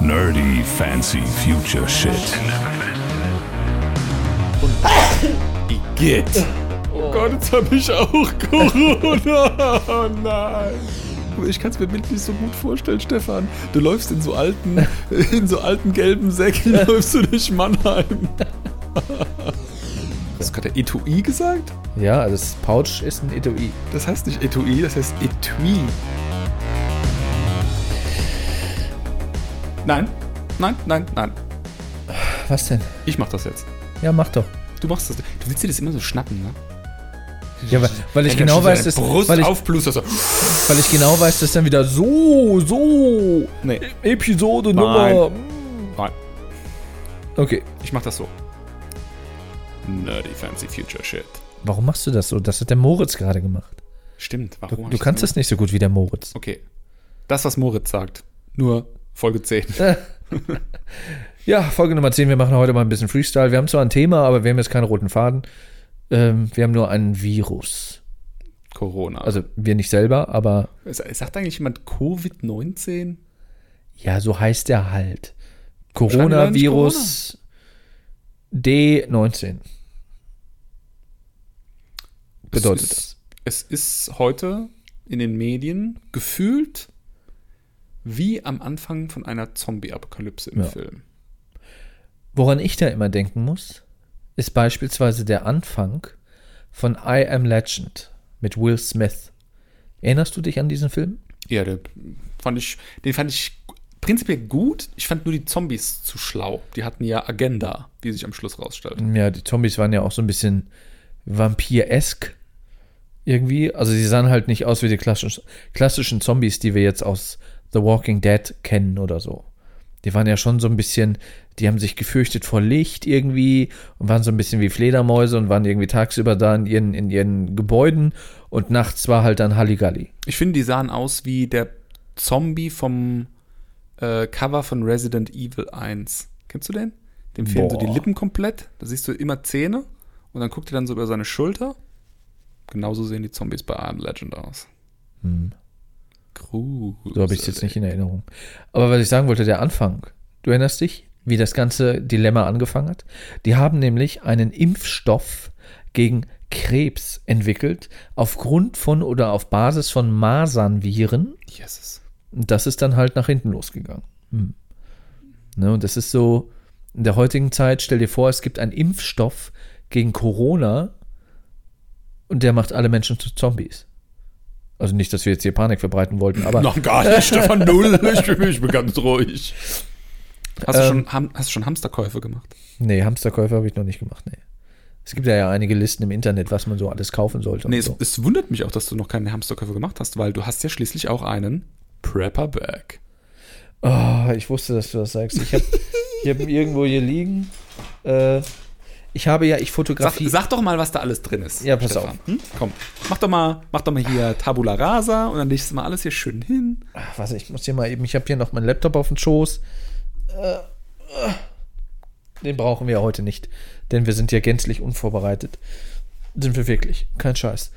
Nerdy fancy future shit. Igitt. Oh Gott, jetzt habe ich auch Corona. Oh nein. Ich kann es mir bildlich so gut vorstellen, Stefan. Du läufst in so alten, in so alten gelben Säcken, läufst du durch Mannheim. Hast du gerade Etui gesagt? Ja, also das Pouch ist ein Etui. Das heißt nicht Etui, das heißt Etui. Nein, nein, nein, nein. Was denn? Ich mach das jetzt. Ja, mach doch. Du machst das. Du willst dir das immer so schnappen, ne? Ja, weil, weil ich genau weiß, so dass, Brust weil, ich, aufblust, also, weil ich genau weiß, dass dann wieder so, so nee, Episode Nein. Nummer. nein, Okay. ich mach das so. Nerdy fancy future shit. Warum machst du das so? Das hat der Moritz gerade gemacht. Stimmt, Du, warum? du ich kannst das es nicht so gut wie der Moritz. Okay. Das, was Moritz sagt. Nur Folge 10. Ja, Folge Nummer 10. Wir machen heute mal ein bisschen Freestyle. Wir haben zwar ein Thema, aber wir haben jetzt keinen roten Faden. Ähm, wir haben nur einen Virus. Corona. Also wir nicht selber, aber sagt eigentlich jemand Covid-19? ja, so heißt der halt. Coronavirus D19 bedeutet es das. ist, Es ist heute in den Medien gefühlt wie am Anfang von einer Zombie-Apokalypse im Ja. Film. Woran ich da immer denken muss, ist beispielsweise der Anfang von I Am Legend mit Will Smith. Erinnerst du dich an diesen Film? Ja, der fand ich, den fand ich prinzipiell gut. Ich fand nur die Zombies zu schlau. Die hatten ja Agenda, wie sich am Schluss rausstellt. Ja, die Zombies waren ja auch so ein bisschen vampiresk irgendwie. Also sie sahen halt nicht aus wie die klassischen, klassischen Zombies, die wir jetzt aus The Walking Dead kennen oder so. Die waren ja schon so ein bisschen, die haben sich gefürchtet vor Licht irgendwie und waren so ein bisschen wie Fledermäuse und waren irgendwie tagsüber da in ihren, in ihren Gebäuden und nachts war halt dann Halligalli. Ich finde, die sahen aus wie der Zombie vom äh, Cover von Resident Evil 1. Kennst du den? Dem fehlen so die Boah. Lippen komplett. Da siehst du immer Zähne und dann guckt er dann so über seine Schulter. Genauso sehen die Zombies bei I Am Legend aus. Hm. Gruselig. So habe ich es jetzt nicht in Erinnerung. Aber was ich sagen wollte, der Anfang. Du erinnerst dich, wie das ganze Dilemma angefangen hat? Die haben nämlich einen Impfstoff gegen Krebs entwickelt, aufgrund von oder auf Basis von Masernviren. Jesus. Und das ist dann halt nach hinten losgegangen. Hm. Ne, und das ist so, in der heutigen Zeit, stell dir vor, es gibt einen Impfstoff gegen Corona und der macht alle Menschen zu Zombies. Also nicht, dass wir jetzt hier Panik verbreiten wollten, aber Noch gar nicht, Stefan Null. Ich bin, ich bin ganz ruhig. Hast, du Ähm, schon, Ham- hast du schon Hamsterkäufe gemacht? Nee, Hamsterkäufe habe ich noch nicht gemacht, nee. Es gibt ja, ja einige Listen im Internet, was man so alles kaufen sollte. Nee, es, so. es wundert mich auch, dass du noch keine Hamsterkäufe gemacht hast, weil du hast ja schließlich auch einen Prepper-Bag. Oh, ich wusste, dass du das sagst. Ich habe hab ihn irgendwo hier liegen. Äh, ich habe ja, ich Sag, fotografiere. sag doch mal, was da alles drin ist. Ja, pass Stefan. Hm? Komm, mach doch mal, mach doch mal hier Tabula Rasa und dann legst du mal alles hier schön hin. Ach, warte, ich muss hier mal eben, ich habe hier noch meinen Laptop auf dem Schoß. Äh, äh, den brauchen wir heute nicht, denn wir sind ja gänzlich unvorbereitet. Sind wir wirklich, kein Scheiß.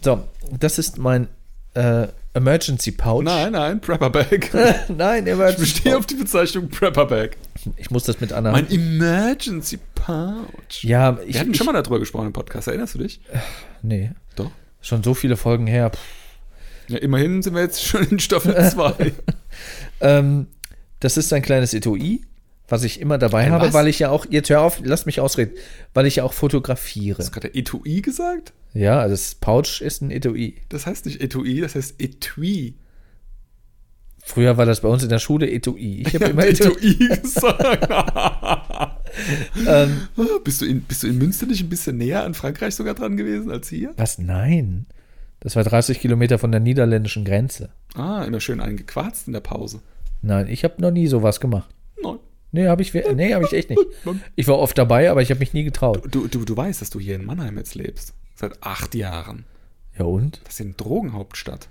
So, das ist mein äh, Emergency Pouch. Nein, nein, Prepper-Bag. Nein, Ich Emergency bestehe auf die Bezeichnung Prepper-Bag. Ich muss das mit einer. Mein Emergency Pouch. ja, ich, Wir hatten ich, schon mal darüber gesprochen im Podcast, erinnerst du dich? Nee, Doch. schon so viele Folgen her. Pff. Ja, immerhin sind wir jetzt schon in Staffel 2. Ähm, das ist ein kleines Etui, was ich immer dabei Ein habe, was? weil ich ja auch, jetzt hör auf, lass mich ausreden, weil ich ja auch fotografiere. Hast du gerade Etui gesagt? Ja, also das Pouch ist ein Etui. Das heißt nicht Etui, das heißt Etui. Früher war das bei uns in der Schule Etui. Ich habe immer Etui. Gesagt. Ähm, bist, du in, bist du in Münster nicht ein bisschen näher an Frankreich sogar dran gewesen als hier? was? Nein. Das war 30 Kilometer von der niederländischen Grenze. Ah, immer schön eingequarzt in der Pause. Nein, ich habe noch nie sowas gemacht. Nein. Nee, habe ich, nee, hab ich echt nicht. Ich war oft dabei, aber ich habe mich nie getraut. Du, du, du weißt, dass du hier in Mannheim jetzt lebst. Seit acht Jahren. Ja und? Das ist eine Drogenhauptstadt.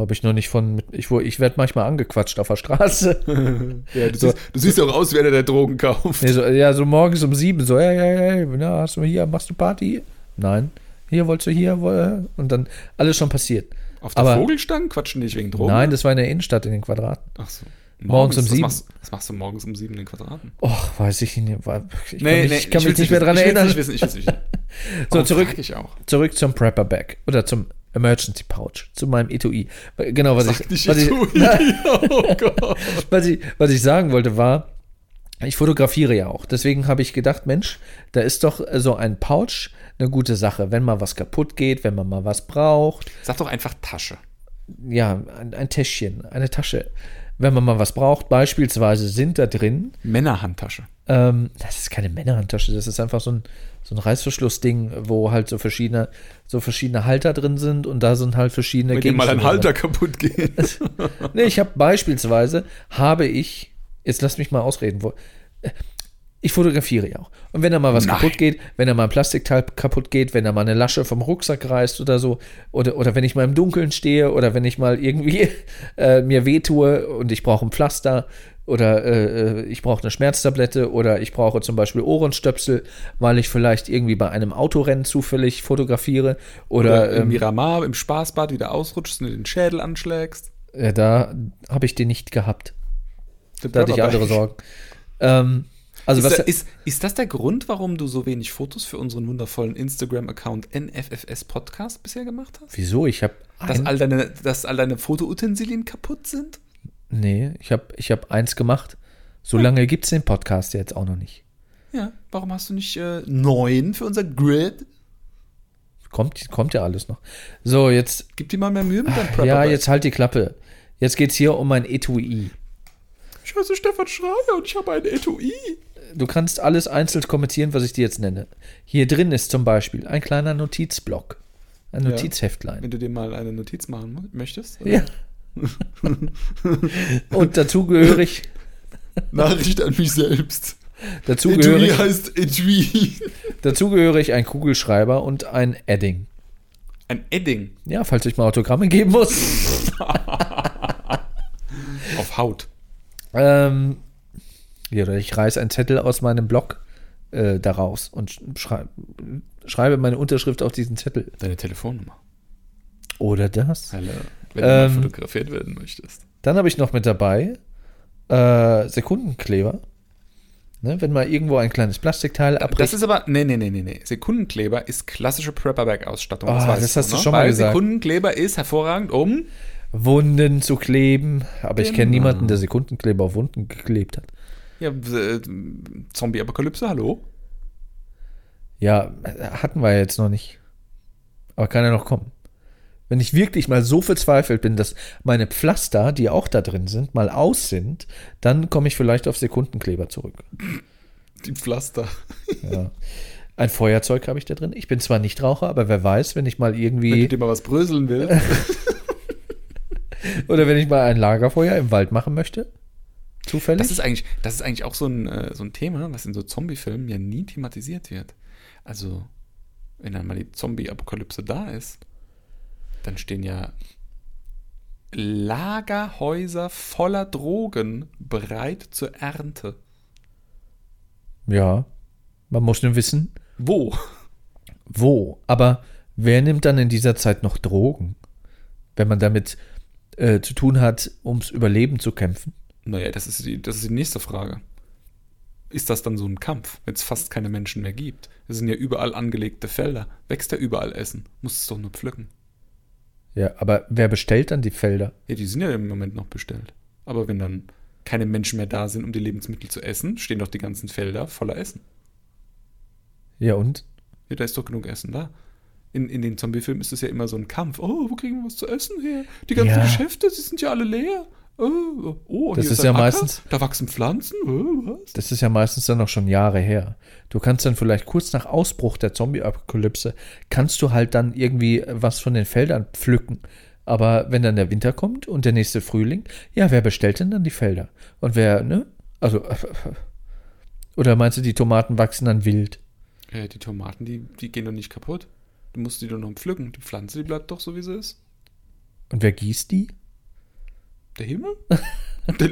Habe ich noch nicht von. Ich, ich werde manchmal angequatscht auf der Straße. Ja, du, So. siehst, du siehst auch aus, wie einer, der Drogen kauft. Nee, so, ja, so morgens um sieben, so, ja, ja, ja, na, hast du hier, machst du Party? Nein. Hier, wolltest du hier? Und dann alles schon passiert. Auf der aber- Vogelstange quatschen die nicht wegen Drogen? Nein, das war in der Innenstadt in den Quadraten. Ach so. Morgens um was sieben. Machst, was machst du morgens um sieben in Quadraten? Och, weiß ich nicht. Ich kann mich, ich kann mich nicht mehr dran Ich erinnern. nicht wissen, ich will's nicht. So, zurück, Ich auch. zurück zum Prepper Bag oder zum Emergency Pouch, zu meinem Etui. Genau, was Sag ich, was, ich, Etui. oh was, ich, was ich sagen wollte war, ich fotografiere ja auch. Deswegen habe ich gedacht, Mensch, da ist doch so ein Pouch eine gute Sache. Wenn mal was kaputt geht, wenn man mal was braucht. Sag doch einfach Tasche. Ja, ein, ein Täschchen, eine Tasche. Wenn man mal was braucht, beispielsweise sind da drin Männerhandtasche. Ähm, das ist keine Männerhandtasche, das ist einfach so ein, so ein Reißverschlussding, wo halt so verschiedene, so verschiedene Halter drin sind und da sind halt verschiedene Wenn dir mal ein Gegenstände Halter kaputt geht. Nee, ich habe beispielsweise, habe ich, jetzt lass mich mal ausreden, wo, ich fotografiere ja auch. Und wenn da mal was Nein. kaputt geht, wenn da mal ein Plastikteil kaputt geht, wenn da mal eine Lasche vom Rucksack reißt oder so, oder, oder wenn ich mal im Dunkeln stehe oder wenn ich mal irgendwie äh, mir wehtue und ich brauche ein Pflaster oder äh, äh, ich brauche eine Schmerztablette oder ich brauche zum Beispiel Ohrenstöpsel, weil ich vielleicht irgendwie bei einem Autorennen zufällig fotografiere oder, Oder im ähm, Miramar, im Spaßbad wieder ausrutschst und den Schädel anschlägst. äh, da habe ich den nicht gehabt. Den Da hatte ich andere. Sorgen. Ähm, also Ist, was da, ist, ist das der Grund, warum du so wenig Fotos für unseren wundervollen Instagram-Account NFFS Podcast bisher gemacht hast? wieso? Ich habe Dass all deine, dass all deine Fotoutensilien kaputt sind? Nee, ich habe ich hab eins gemacht. So lange gibt es den Podcast jetzt auch noch nicht. Ja. Warum hast du nicht äh, neun für unser Grid? Kommt, kommt ja alles noch. So, jetzt, Gib dir mal mehr Mühe mit deinem Prepper ja, jetzt halt die Klappe. Jetzt geht's hier um mein Etui. Ich heiße Stefan Schrager und ich habe ein Etui. Du kannst alles einzeln kommentieren, was ich dir jetzt nenne. Hier drin ist zum Beispiel ein kleiner Notizblock. Ein Ja. Notizheftlein. Wenn du dir mal eine Notiz machen möchtest. oder? Ja. Und dazugehörig, Nachricht an mich selbst. Etui dazugehörig, heißt Etui. dazugehörig ein Kugelschreiber und ein Edding. Ein Edding Ja, falls ich mal Autogramme geben muss. auf Haut. Ähm, ja, oder ich reiße einen Zettel aus meinem Blog äh, daraus und schrei schreibe meine Unterschrift auf diesen Zettel. Deine Telefonnummer. Oder das. Hallo. Wenn du mal Ähm, fotografiert werden möchtest. Dann habe ich noch mit dabei äh, Sekundenkleber. Ne, wenn mal irgendwo ein kleines Plastikteil Das abbricht. ist aber, nee, nee, nee, nee. Sekundenkleber ist klassische Prepper-Bag-Ausstattung. Ah, weißt das hast du ne? schon mal Weil gesagt. Sekundenkleber ist hervorragend, um Wunden zu kleben. Aber ich kenne Genau. niemanden, der Sekundenkleber auf Wunden geklebt hat. ja, äh, Zombie-Apokalypse, hallo? Ja, hatten wir jetzt noch nicht. Aber kann ja noch kommen. Wenn ich wirklich mal so verzweifelt bin, dass meine Pflaster, die auch da drin sind, mal aus sind, dann komme ich vielleicht auf Sekundenkleber zurück. Die Pflaster. Ja. Ein Feuerzeug habe ich da drin. Ich bin zwar nicht Raucher, aber wer weiß, wenn ich mal Wenn du irgendwie dir mal was bröseln willst. oder wenn ich mal ein Lagerfeuer im Wald machen möchte, zufällig. Das ist eigentlich, das ist eigentlich auch so ein, äh, so ein Thema, was in so Zombie-Filmen ja nie thematisiert wird. Also, wenn dann mal die Zombie-Apokalypse da ist, dann stehen ja Lagerhäuser voller Drogen bereit zur Ernte. ja, man muss nur wissen, Wo? wo. Aber wer nimmt dann in dieser Zeit noch Drogen, wenn man damit äh, zu tun hat, ums Überleben zu kämpfen? Naja, das ist, die, das ist die nächste Frage. Ist das dann so ein Kampf, wenn es fast keine Menschen mehr gibt? Es sind ja überall angelegte Felder. Wächst ja überall Essen. Muss es doch nur pflücken. Ja, aber wer bestellt dann die Felder? Ja, die sind ja im Moment noch bestellt. Aber wenn dann keine Menschen mehr da sind, um die Lebensmittel zu essen, stehen doch die ganzen Felder voller Essen. Ja, und? Ja, da ist doch genug Essen da. In, in den Zombie-Filmen ist es ja immer so ein Kampf. Oh, wo kriegen wir was zu essen her? Die ganzen Ja. Geschäfte, sie sind ja alle leer. Oh, oh Das ist ja Acker, meistens- Da wachsen Pflanzen. Oh? Das ist ja meistens dann noch schon Jahre her. Du kannst dann vielleicht kurz nach Ausbruch der Zombie-Apokalypse, kannst du halt dann irgendwie was von den Feldern pflücken. Aber wenn dann der Winter kommt und der nächste Frühling, ja, wer bestellt denn dann die Felder? Und wer, ne? Also, oder meinst du, die Tomaten wachsen dann wild? Äh, die Tomaten, die, die gehen doch nicht kaputt. Du musst die doch noch pflücken. Die Pflanze, die bleibt doch so, wie sie ist. Und wer gießt die? Der Himmel? Der,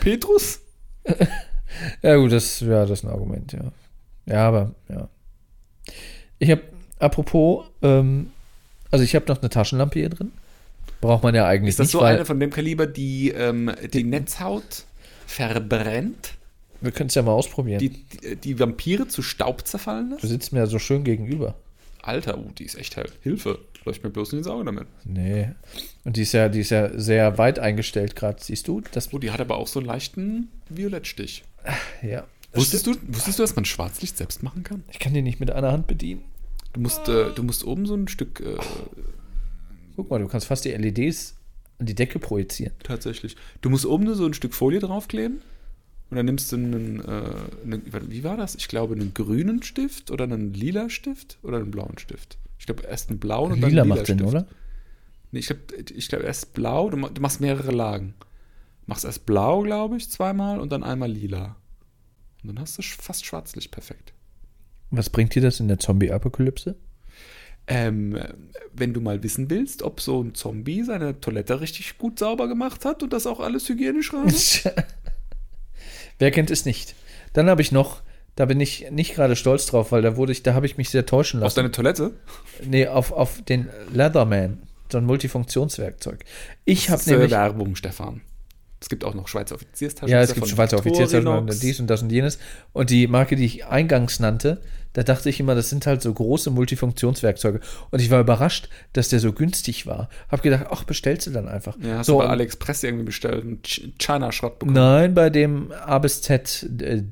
Petrus? Ja, gut, das, ja, das ist ein Argument, ja. Ja, aber, ja. Ich habe, apropos, ähm, also ich habe noch eine Taschenlampe hier drin. Braucht man ja eigentlich Ist das nicht, so eine von dem Kaliber, die ähm, die Netzhaut verbrennt, wir können es ja mal ausprobieren. die, die, die Vampire zu Staub zerfallen du lässt? sitzt mir ja so schön gegenüber. Alter, uh, die ist echt hell. Hilfe. Läuft mir bloß in die Augen damit. Nee. Und die ist ja, die ist ja sehr weit eingestellt gerade, siehst du? Das, Oh, die hat aber auch so einen leichten Violettstich. ja. Wusstest du, wusstest du, dass man Schwarzlicht selbst machen kann? Ich kann die nicht mit einer Hand bedienen. Du musst, äh, du musst oben so ein Stück äh, Guck mal, du kannst fast die LEDs an die Decke projizieren. tatsächlich. Du musst oben nur so ein Stück Folie draufkleben und dann nimmst du einen, äh, einen, wie war das? Ich glaube, einen grünen Stift oder einen lila Stift oder einen blauen Stift. Ich glaube, erst einen blauen und Lila dann einen macht Sinn, Stift. oder? Nee, ich glaube, ich glaub, erst blau, du, du machst mehrere Lagen. Machst erst blau, glaube ich, zweimal und dann einmal lila. Und dann hast du fast Schwarzlicht perfekt. Was bringt dir das in der Zombie-Apokalypse? Ähm, wenn du mal wissen willst, ob so ein Zombie seine Toilette richtig gut sauber gemacht hat und das auch alles hygienisch war. Wer kennt es nicht? Dann habe ich noch, da bin ich nicht gerade stolz drauf, weil da wurde ich, da habe ich mich sehr täuschen Auf lassen. deine Toilette? Nee, auf, auf den Leatherman, so ein Multifunktionswerkzeug. Ich habe äh, nämlich. Werbung, Stefan. Es gibt auch noch Schweizer Offizierstaschen. Ja, es gibt Schweizer Offizierstaschen, Victorinox. dies und das und jenes. Und die Marke, die ich eingangs nannte, da dachte ich immer, das sind halt so große Multifunktionswerkzeuge. Und ich war überrascht, dass der so günstig war. Hab gedacht, ach, bestellst du dann einfach. Ja, hast so, du bei AliExpress irgendwie bestellt und Ch- China-Schrott bekommen. Nein, bei dem A bis Z äh.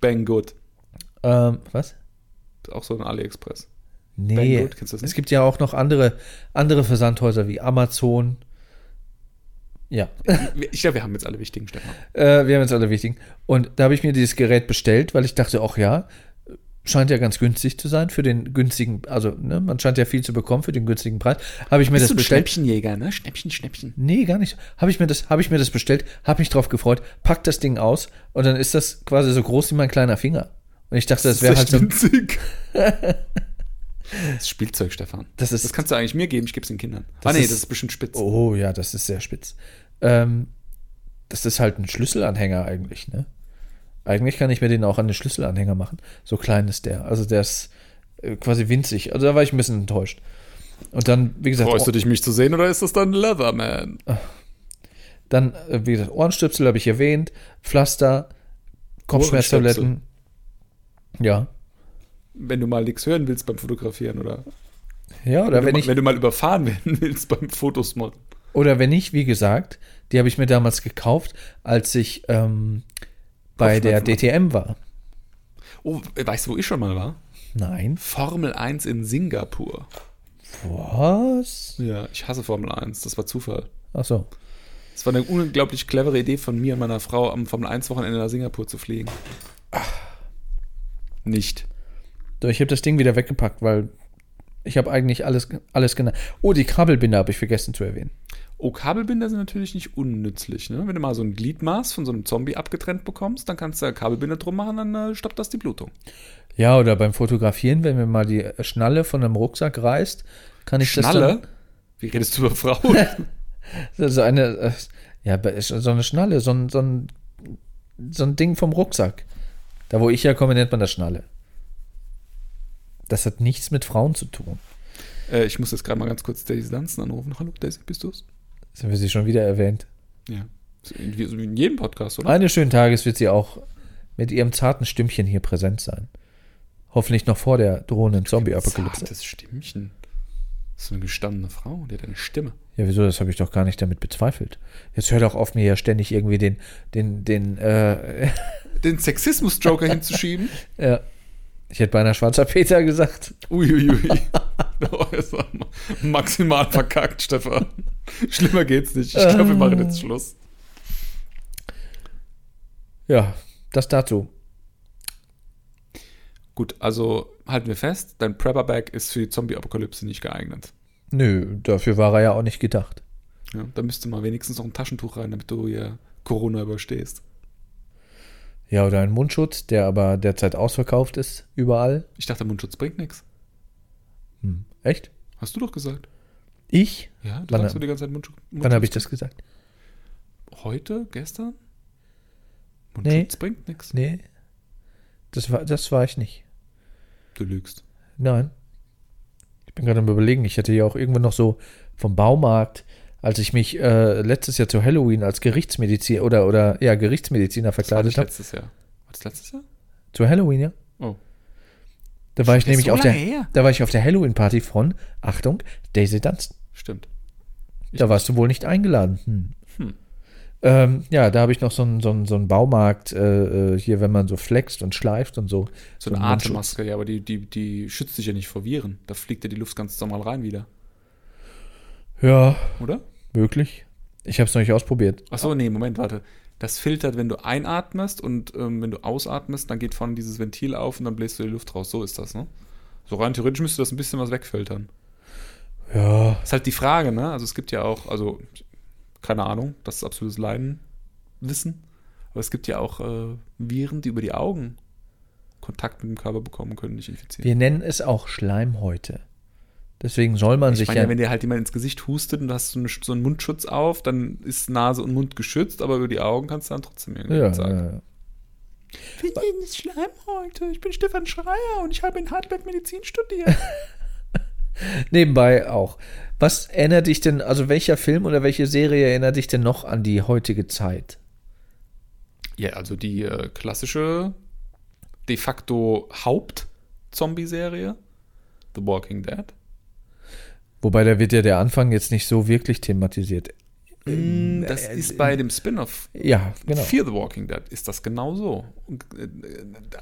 Bang Good. Ähm, was? Auch so ein AliExpress. Nee. Banggood? Es gibt ja auch noch andere, andere Versandhäuser wie Amazon. Ja. Ich glaube, wir haben jetzt alle wichtigen, Stefan. Äh, wir haben jetzt alle wichtigen. Und da habe ich mir dieses Gerät bestellt, weil ich dachte, ach ja, scheint ja ganz günstig zu sein für den günstigen, also ne, man scheint ja viel zu bekommen für den günstigen Preis. Habe ich mir Bist das du ein bestellt? Schnäppchenjäger, ne? Schnäppchen, Schnäppchen. Nee, gar nicht. Habe ich mir das, habe ich mir das bestellt, habe mich drauf gefreut, pack das Ding aus und dann ist das quasi so groß wie mein kleiner Finger. Und ich dachte, das wäre halt so. winzig. das Spielzeug, Stefan. Das ist- das kannst du eigentlich mir geben, ich gebe es den Kindern. Ah, nee, ist- das ist bestimmt spitz. Oh ja, das ist sehr spitz. Ähm, das ist halt ein Schlüsselanhänger eigentlich, ne? Eigentlich kann ich mir den auch an den Schlüsselanhänger machen. So klein ist der. Also der ist äh, quasi winzig. Also da war ich ein bisschen enttäuscht. Und dann, wie gesagt, Freust du dich, mich zu sehen, oder ist das dann Leatherman? dann, äh, wie gesagt, Ohrenstöpsel habe ich erwähnt, Pflaster, Kopfschmerztabletten. Ja. Wenn du mal nichts hören willst beim Fotografieren, oder? Ja, oder wenn, wenn du, ich, mal- wenn du mal überfahren werden willst beim Fotos machen. Oder wenn ich, wie gesagt, die habe ich mir damals gekauft, als ich ähm, bei der DTM war. Oh, weißt du, wo ich schon mal war? Nein. Formel 1 in Singapur. Was? Ja, ich hasse Formel 1, das war Zufall. Ach so. Es war eine unglaublich clevere Idee von mir und meiner Frau, am Formel 1 Wochenende nach Singapur zu fliegen. Nicht. So, ich habe das Ding wieder weggepackt, weil ich habe eigentlich alles, alles genannt. Oh, die Kabelbinder habe ich vergessen zu erwähnen. Oh, Kabelbinder sind natürlich nicht unnützlich. Ne? Wenn du mal so ein Gliedmaß von so einem Zombie abgetrennt bekommst, dann kannst du da Kabelbinder drum machen, dann äh, stoppt das die Blutung. Ja, oder beim Fotografieren, wenn mir mal die Schnalle von einem Rucksack reißt, kann ich Schnalle? Wie redest du über Frauen? das. So eine, äh, ja, so eine Schnalle, so ein, so ein, so ein Ding vom Rucksack. Da, wo ich herkomme, nennt man das Schnalle. Das hat nichts mit Frauen zu tun. äh, ich muss jetzt gerade mal ganz kurz Daisy Danzen anrufen. Hallo, Daisy, bist du's? Das haben wir sie schon wieder erwähnt. Ja. Wie, in jedem Podcast, oder? Eines schönen Tages wird sie auch mit ihrem zarten Stimmchen hier präsent sein. Hoffentlich noch vor der drohenden Zombie-Apokalypse. Zartes Stimmchen. Das ist eine gestandene Frau, die hat eine Stimme. Ja, wieso? Das habe ich doch gar nicht damit bezweifelt. Jetzt hör doch auf, mir ja ständig irgendwie den, den, den, äh, Den Sexismus-Joker hinzuschieben. ja. Ich hätte beinahe schwarzer Peter gesagt. Uiuiui. Ist er maximal verkackt, Stefan. Schlimmer geht's nicht. Ich glaube, wir machen jetzt Schluss. Ja, das dazu. Gut, also halten wir fest, dein Prepper-Bag ist für die Zombie-Apokalypse nicht geeignet. Nö, dafür war er ja auch nicht gedacht. Ja, da müsste mal wenigstens noch ein Taschentuch rein, damit du hier Corona überstehst. Ja, oder ein Mundschutz, der aber derzeit ausverkauft ist, überall. Ich dachte, Mundschutz bringt nichts. Hm. Echt? Hast du doch gesagt. Ich? Ja, du Wann- sagst du die ganze Zeit Mundschutz. Wann habe ich das gesagt? Heute? Gestern? Nee. Mundschutz bringt nichts. Nee. Das war, das war ich nicht. Du lügst. Nein. Ich bin gerade am überlegen, ich hätte ja auch irgendwo noch so vom Baumarkt, als ich mich äh, letztes Jahr zu Halloween als Gerichtsmediziner oder, oder ja, Gerichtsmediziner verkleidet habe. letztes Jahr. War das letztes Jahr? Zu Halloween, ja. Da war ich nämlich so auf der, her. da war ich auf der Halloween-Party von, Achtung, Daisy Dunstan. Stimmt. Da warst du wohl nicht eingeladen. Hm. Hm. Ähm, ja, da habe ich noch so einen so einen- so einen Baumarkt, äh, äh, hier, wenn man so flext und schleift und so. So eine einen Mundschutz. Atemmaske, ja, aber die, die, die schützt dich ja nicht vor Viren. Da fliegt ja die Luft ganz normal rein wieder. Ja, Oder? möglich. Ich habe es noch nicht ausprobiert. Achso, nee, Moment, warte. Das filtert, wenn du einatmest und ähm, wenn du ausatmest, dann geht vorne dieses Ventil auf und dann bläst du die Luft raus. So ist das, ne? So rein theoretisch müsste das ein bisschen was wegfiltern. Ja, Ist halt die Frage, ne? Also es gibt ja auch, also, keine Ahnung, das ist absolutes Laienwissen. Aber es gibt ja auch äh, Viren, die über die Augen Kontakt mit dem Körper bekommen können, nicht infizieren. wir nennen es auch Schleimhäute. Deswegen soll man Ich sich meine, ja. wenn dir halt jemand ins Gesicht hustet und du hast so, eine, so einen Mundschutz auf, dann ist Nase und Mund geschützt, aber über die Augen kannst du dann trotzdem irgendwie ja, sagen. ja, ja. Wir sind Schleimhäute. Ich bin Stefan Schreier und ich habe in Heidelberg Medizin studiert. Nebenbei auch. Was erinnert dich denn, also welcher Film oder welche Serie erinnert dich denn noch an die heutige Zeit? ja, also die äh, klassische, de facto Haupt-Zombie-Serie, The Walking Dead. Wobei da wird ja der Anfang jetzt nicht so wirklich thematisiert. Das ist bei dem Spin-off Ja, genau. Fear the Walking Dead ist das genauso. Äh,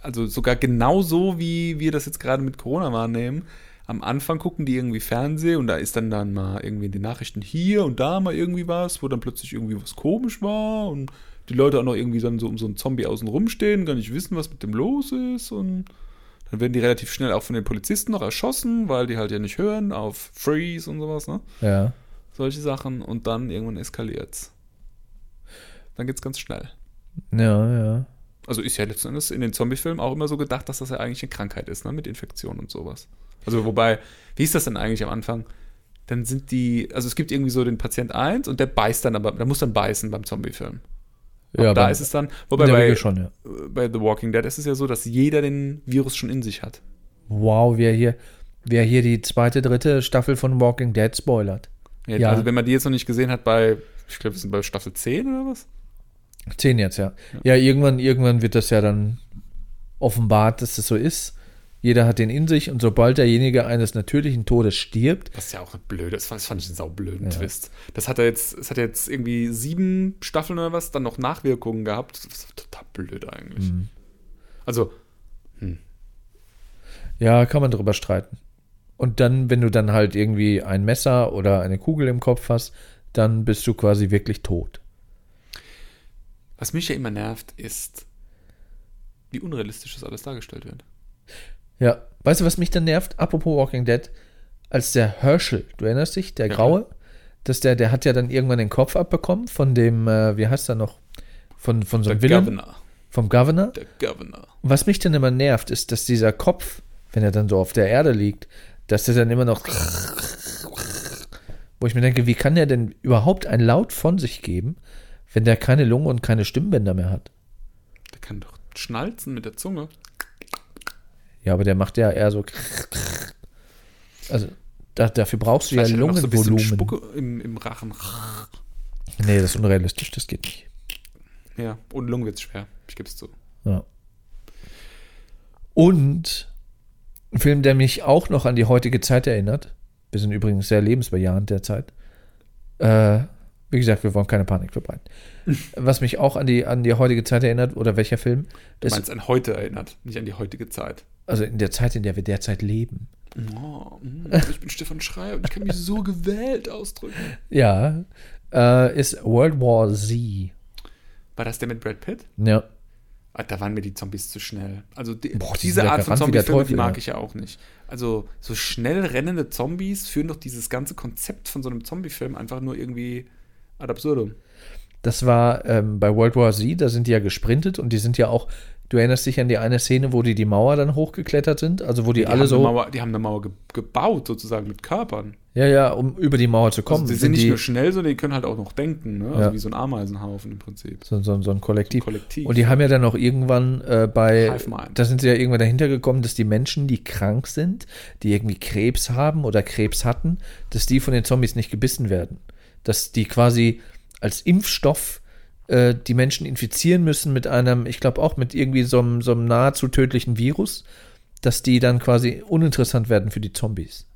Also sogar genauso, wie wir das jetzt gerade mit Corona wahrnehmen. Am Anfang gucken die irgendwie Fernsehen und da ist dann dann mal irgendwie in den Nachrichten hier und da mal irgendwie was, wo dann plötzlich irgendwie was komisch war und die Leute auch noch irgendwie dann so um so einen Zombie außen rumstehen, gar nicht wissen, was mit dem los ist und dann werden die relativ schnell auch von den Polizisten noch erschossen, weil die halt ja nicht hören auf Freeze und sowas, ne? Ja. Solche Sachen und dann irgendwann eskaliert's. Dann geht's ganz schnell. Ja, ja. Also ist ja letzten Endes in den Zombie-Filmen auch immer so gedacht, dass das ja eigentlich eine Krankheit ist, ne? Mit Infektion und sowas. Also wobei, wie ist das denn eigentlich am Anfang? Dann sind die, also es gibt irgendwie so den Patient 1 und der beißt dann aber, der muss dann beißen beim Zombie-Film. Ja, da ist es dann, wobei bei, schon, ja. bei The Walking Dead ist es ja so, dass jeder den Virus schon in sich hat. Wow, wer hier, wer hier die zweite, dritte Staffel von Walking Dead spoilert. Ja, Ja. Also wenn man die jetzt noch nicht gesehen hat bei, ich glaube, wir sind bei Staffel 10 oder was? Zehn jetzt, ja. Ja, irgendwann, irgendwann wird das ja dann offenbart, dass das so ist. Jeder hat den in sich und sobald derjenige eines natürlichen Todes stirbt, Das ist ja auch eine blöde, das fand, das fand ich einen saublöden Twist. Das hat er jetzt, es hat jetzt irgendwie sieben Staffeln oder was, dann noch Nachwirkungen gehabt. Das ist total blöd eigentlich. Also, ja, kann man drüber streiten. Und dann, wenn du dann halt irgendwie ein Messer oder eine Kugel im Kopf hast, dann bist du quasi wirklich tot. was mich ja immer nervt, ist, wie unrealistisch das alles dargestellt wird. Ja, weißt du, was mich dann nervt? Apropos Walking Dead, als der Herschel, du erinnerst dich, der Ja. Graue, dass der, der hat ja dann irgendwann den Kopf abbekommen von dem, äh, wie heißt er noch, von, von so einem Villain, Governor. vom Governor. Der Governor. Was mich dann immer nervt, ist, dass dieser Kopf, wenn er dann so auf der Erde liegt, dass der dann immer noch. Wo ich mir denke, wie kann der denn überhaupt ein Laut von sich geben, wenn der keine Lunge und keine Stimmbänder mehr hat? Der kann doch schnalzen mit der Zunge. Ja, aber der macht ja eher so. Also, da, dafür brauchst du ja Vielleicht er noch so Lungenvolumen. Spucke im, im Rachen. nee, das ist unrealistisch, das geht nicht. Ja, und Lungen wird's schwer. Ich gebe es zu. Ja. Und ein Film, der mich auch noch an die heutige Zeit erinnert. Wir sind übrigens sehr lebensbejahend derzeit. Äh, wie gesagt, wir wollen keine Panik verbreiten. Was mich auch an die, an die heutige Zeit erinnert, oder welcher Film, Du ist, meinst an heute erinnert, nicht an die heutige Zeit. Also in der Zeit, in der wir derzeit leben. Oh, mm, ich bin Stefan Schreier und ich kann mich so gewählt ausdrücken. Ja, äh, ist World War Z. War das der mit Brad Pitt? Ja. Ah, Da waren mir die Zombies zu schnell. Also die, Boah, die diese Art von gerannt wie der Zombie-Filme, die mag ja. ich ja auch nicht. Also so schnell rennende Zombies führen doch dieses ganze Konzept von so einem Zombie-Film einfach nur irgendwie ad absurdum. Das war ähm, bei World War Z, da sind die ja gesprintet und die sind ja auch, du erinnerst dich an die eine Szene, wo die die Mauer dann hochgeklettert sind, also wo die, Die alle so, Mauer, die haben eine Mauer ge gebaut, sozusagen mit Körpern. ja, ja, um über die Mauer zu kommen. Also die sind nicht die, nur schnell, sondern die können halt auch noch denken, ne? Also Ja. wie so ein Ameisenhaufen im Prinzip. so, so, so ein Kollektiv. Kollektiv. Und die haben ja dann auch irgendwann äh, bei, da sind sie ja irgendwann dahinter gekommen, dass die Menschen, die krank sind, die irgendwie Krebs haben oder Krebs hatten, dass die von den Zombies nicht gebissen werden. Dass die quasi als Impfstoff äh, die Menschen infizieren müssen mit einem, ich glaube auch mit irgendwie so einem, so einem nahezu tödlichen Virus, dass die dann quasi uninteressant werden für die Zombies.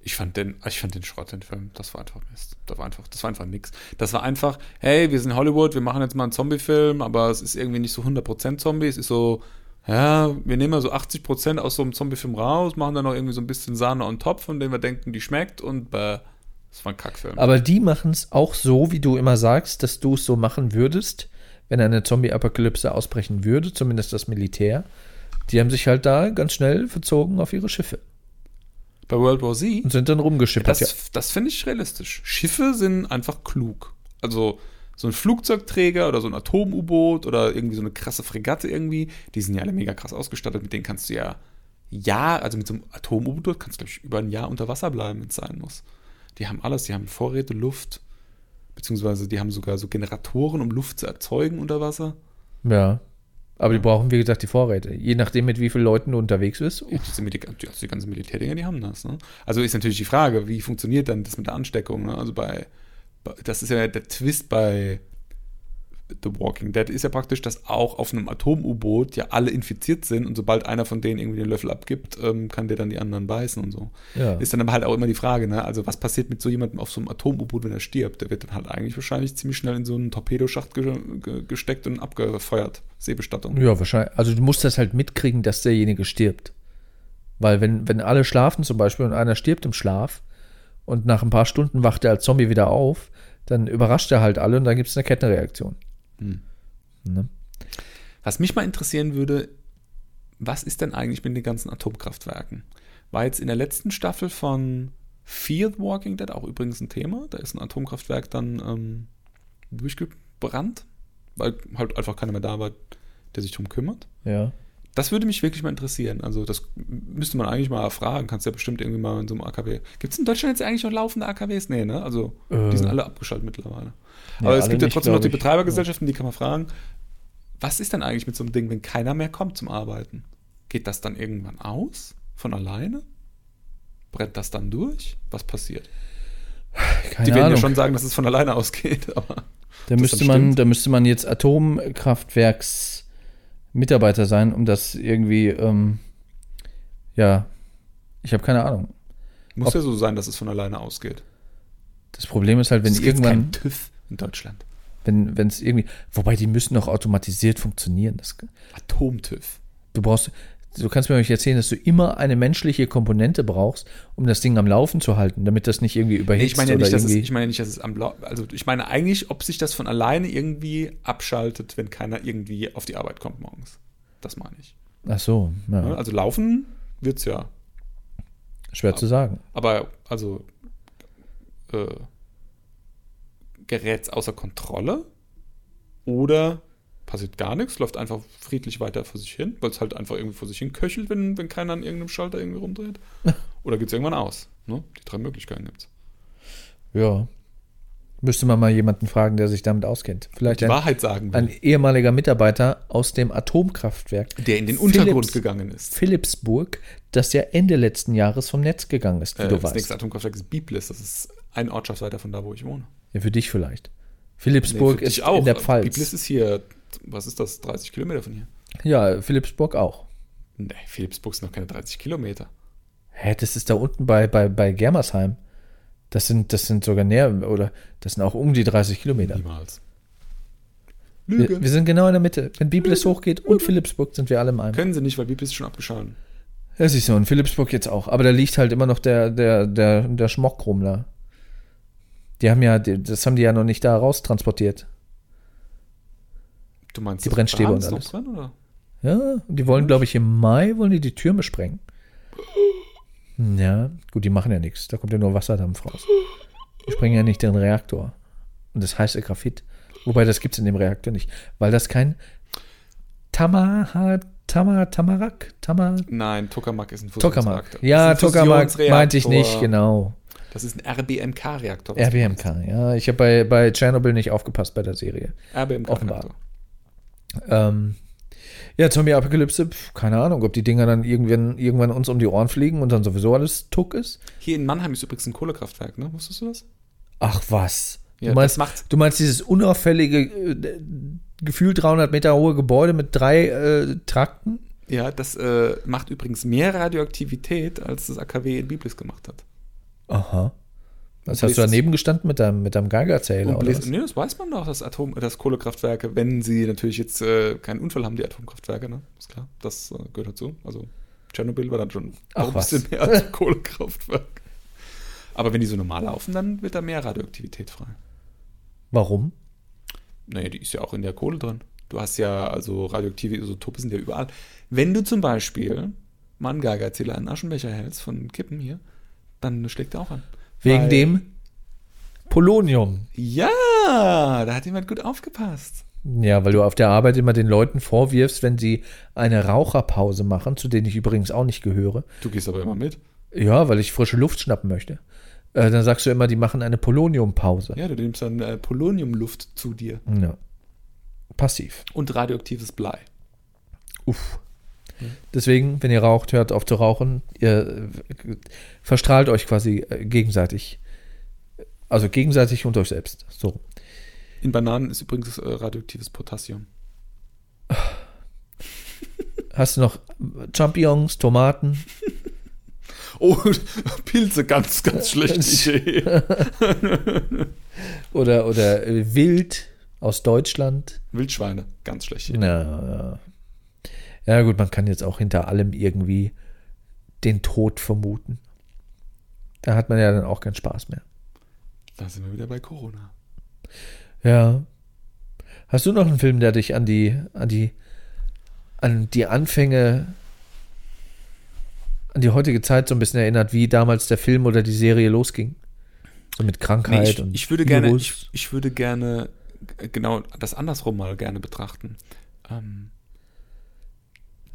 Ich fand den, ich fand den Schrott, den Film. Das war einfach Mist. Das war einfach, das war einfach nix. Das war einfach, hey, wir sind Hollywood, wir machen jetzt mal einen Zombie-Film, aber es ist irgendwie nicht so 100% Zombie. Es ist so, ja, wir nehmen mal so 80% aus so einem Zombie-Film raus, machen dann noch irgendwie so ein bisschen Sahne on top, von dem wir denken, die schmeckt und bäh. Das war ein Kackfilm. Aber die machen es auch so, wie du immer sagst, dass du es so machen würdest, wenn eine Zombie-Apokalypse ausbrechen würde, zumindest das Militär. Die haben sich halt da ganz schnell verzogen auf ihre Schiffe Bei World War Z, und sind dann rumgeschippert. das, ja. das finde ich realistisch. Schiffe sind einfach klug. Also so ein Flugzeugträger oder so ein Atom-U-Boot oder irgendwie so eine krasse Fregatte irgendwie, die sind ja alle mega krass ausgestattet. Mit denen kannst du ja Jahr, also mit so einem Atom-U-Boot kannst du, glaube ich, über ein Jahr unter Wasser bleiben, wenn es sein muss. Die haben alles, die haben Vorräte, Luft, beziehungsweise die haben sogar so Generatoren, um Luft zu erzeugen unter Wasser. ja. Aber die brauchen, wie gesagt, die Vorräte. Je nachdem, mit wie vielen Leuten du unterwegs bist. Ja, die, also die ganzen Militärdinger, die haben das. Ne? Also ist natürlich die Frage, wie funktioniert dann das mit der Ansteckung? Ne? Also bei, bei, das ist ja der Twist bei The Walking Dead ist ja praktisch, dass auch auf einem Atom-U-Boot ja alle infiziert sind und sobald einer von denen irgendwie den Löffel abgibt, ähm, kann der dann die anderen beißen und so. Ja. Ist dann aber halt auch immer die Frage, ne? Also was passiert mit so jemandem auf so einem Atom-U-Boot, wenn er stirbt? Der wird dann halt eigentlich wahrscheinlich ziemlich schnell in so einen Torpedoschacht ge ge gesteckt und abgefeuert. Seebestattung. Ja, wahrscheinlich. Also du musst das halt mitkriegen, dass derjenige stirbt. Weil wenn, wenn alle schlafen zum Beispiel und einer stirbt im Schlaf und nach ein paar Stunden wacht er als Zombie wieder auf, dann überrascht er halt alle und dann gibt es eine Kettenreaktion. Hm. Ne? Was mich mal interessieren würde, was ist denn eigentlich mit den ganzen Atomkraftwerken? War jetzt in der letzten Staffel von Fear the Walking Dead auch übrigens ein Thema. Da ist ein Atomkraftwerk dann ähm, durchgebrannt, weil halt einfach keiner mehr da war, der sich drum kümmert. Ja. Das würde mich wirklich mal interessieren. Also, das müsste man eigentlich mal erfragen. Kannst ja bestimmt irgendwie mal in so einem AKW. Gibt es in Deutschland jetzt eigentlich noch laufende AKWs? Nee, ne? Also, Äh. die sind alle abgeschaltet mittlerweile. Ja, Aber es gibt ja nicht, trotzdem noch die. Betreibergesellschaften, die kann man fragen. Was ist denn eigentlich mit so einem Ding, wenn keiner mehr kommt zum Arbeiten? Geht das dann irgendwann aus? Von alleine? Brennt das dann durch? Was passiert? Keine die werden Ahnung. ja schon sagen, dass es von alleine ausgeht, aber da müsste man, da müsste man jetzt Atomkraftwerks Mitarbeiter sein, um das irgendwie, ähm, ja, ich habe keine Ahnung. muss Ob- ja so sein, dass es von alleine ausgeht. Das Problem ist halt, wenn irgendwann, TÜV in Deutschland. wenn wenn es irgendwie, wobei die müssen doch automatisiert funktionieren. Das, Atom-TÜV. du brauchst, du kannst mir nicht erzählen, dass du immer eine menschliche Komponente brauchst, um das Ding am Laufen zu halten, damit das nicht irgendwie Nee, überhitzt ich meine ja oder nicht, dass es, ich meine ja nicht, dass es am Lau also ich meine eigentlich, ob sich das von alleine irgendwie abschaltet, wenn keiner irgendwie auf die Arbeit kommt morgens. Das meine ich. Ach so, ja, Ne? Also laufen wird's ja. schwer zu sagen. Aber also äh, gerät's außer Kontrolle oder passiert gar nichts, läuft einfach friedlich weiter vor sich hin, weil es halt einfach irgendwie vor sich hin köchelt, wenn, wenn keiner an irgendeinem Schalter irgendwie rumdreht. Oder geht's irgendwann aus? Ne? Die drei Möglichkeiten gibt's. Ja. Müsste man mal jemanden fragen, der sich damit auskennt. Vielleicht Die ein, Wahrheit sagen will, ein ehemaliger Mitarbeiter aus dem Atomkraftwerk der in den Philips- Untergrund gegangen ist. Philipsburg, das ja Ende letzten Jahres vom Netz gegangen ist, wie Äh, du das weißt. nächste Atomkraftwerk ist Biblis. Das ist ein Ortschaft weiter von da, wo ich wohne. Ja, für dich vielleicht. Philipsburg für ist auch. in der Pfalz. Biblis ist hier, was ist das, 30 Kilometer von hier? ja, Philipsburg auch. Nee, Philipsburg sind noch keine 30 Kilometer. Hä, das ist da unten bei, bei, bei Germersheim. Das sind, das sind sogar näher, oder das sind auch um die 30 Kilometer. Niemals. Wir, wir sind genau in der Mitte. Wenn Biblis hochgeht und Philipsburg, sind wir alle im einem. Können sie nicht, weil Biblis ist schon abgeschaltet. Ja, siehst du, und Philipsburg jetzt auch. Aber da liegt halt immer noch der, der, der, der Schmock rum da. Die haben ja, das haben die ja noch nicht da raustransportiert. Du meinst, Die Brennstäbe und alles. drin, oder? Ja, die wollen, glaube ich, im Mai wollen die die Türme sprengen. Ja, gut, die machen ja nichts. Da kommt ja nur Wasserdampf raus. Die sprengen ja nicht den Reaktor. Und das heißt Graphit. Wobei das gibt es in dem Reaktor nicht, weil das kein Tamaha, Tama, Tamarak, Tama, Nein, Tokamak ist ein Tokamak. Fusionsreaktor. Ja, ist ein Tokamak meinte ich nicht, genau. Das ist ein RBMK-Reaktor. RBMK, ja. Ich habe bei, bei Tschernobyl nicht aufgepasst bei der Serie. RBMK-Reaktor. Offenbar. Ähm, ja, Zombie-Apokalypse, keine Ahnung, ob die Dinger dann irgendwann, irgendwann uns um die Ohren fliegen und dann sowieso alles tuck ist. Hier in Mannheim ist übrigens ein Kohlekraftwerk, ne? Wusstest du das? Ach was. Ja, du, meinst, du meinst dieses unauffällige, äh, gefühlt 300 Meter hohe Gebäude mit drei äh, Trakten? Ja, das äh, macht übrigens mehr Radioaktivität, als das AKW in Biblis gemacht hat. Aha. Was hast du daneben gestanden mit deinem, mit deinem Geigerzähler? Und Oder was? nee, das weiß man doch, dass Atom, das Kohlekraftwerke, wenn sie natürlich jetzt äh, keinen Unfall haben, die Atomkraftwerke, ne? Ist klar, das äh, gehört dazu. Also Tschernobyl war dann schon Ach, ein was. bisschen mehr als ein Kohlekraftwerk. Aber wenn die so normal laufen, dann wird da mehr Radioaktivität frei. Warum? Naja, die ist ja auch in der Kohle drin. Du hast ja, also radioaktive Isotope sind ja überall. Wenn du zum Beispiel mal einen Geigerzähler einen Aschenbecher hältst von Kippen hier, dann schlägt er auch an. Wegen Weil- dem Polonium. Ja, da hat jemand gut aufgepasst. Ja, weil du auf der Arbeit immer den Leuten vorwirfst, wenn sie eine Raucherpause machen, zu denen ich übrigens auch nicht gehöre. Du gehst aber immer mit. Ja, weil ich frische Luft schnappen möchte. Äh, dann sagst du immer, die machen eine Poloniumpause. Ja, du nimmst dann äh, Poloniumluft zu dir. Ja. Passiv. Und radioaktives Blei. Uff. Deswegen, wenn ihr raucht, hört auf zu rauchen. Ihr verstrahlt euch quasi äh, gegenseitig. Also gegenseitig und euch selbst. So. In Bananen ist übrigens äh, radioaktives Potassium. Hast du noch Champignons, Tomaten? Oh, Pilze, ganz, ganz schlechte Idee. Oder, oder äh, Wild aus Deutschland? Wildschweine, ganz schlechte Idee. Na, ja. Ja, gut, man kann jetzt auch hinter allem irgendwie den Tod vermuten. Da hat man ja dann auch keinen Spaß mehr. Da sind wir wieder bei Corona. Ja. Hast du noch einen Film, der dich an die, an die, an die Anfänge, an die heutige Zeit so ein bisschen erinnert, wie damals der Film oder die Serie losging? So mit Krankheit Nee, ich, und ich würde gerne, ich, ich würde gerne genau das andersrum mal gerne betrachten. Ähm,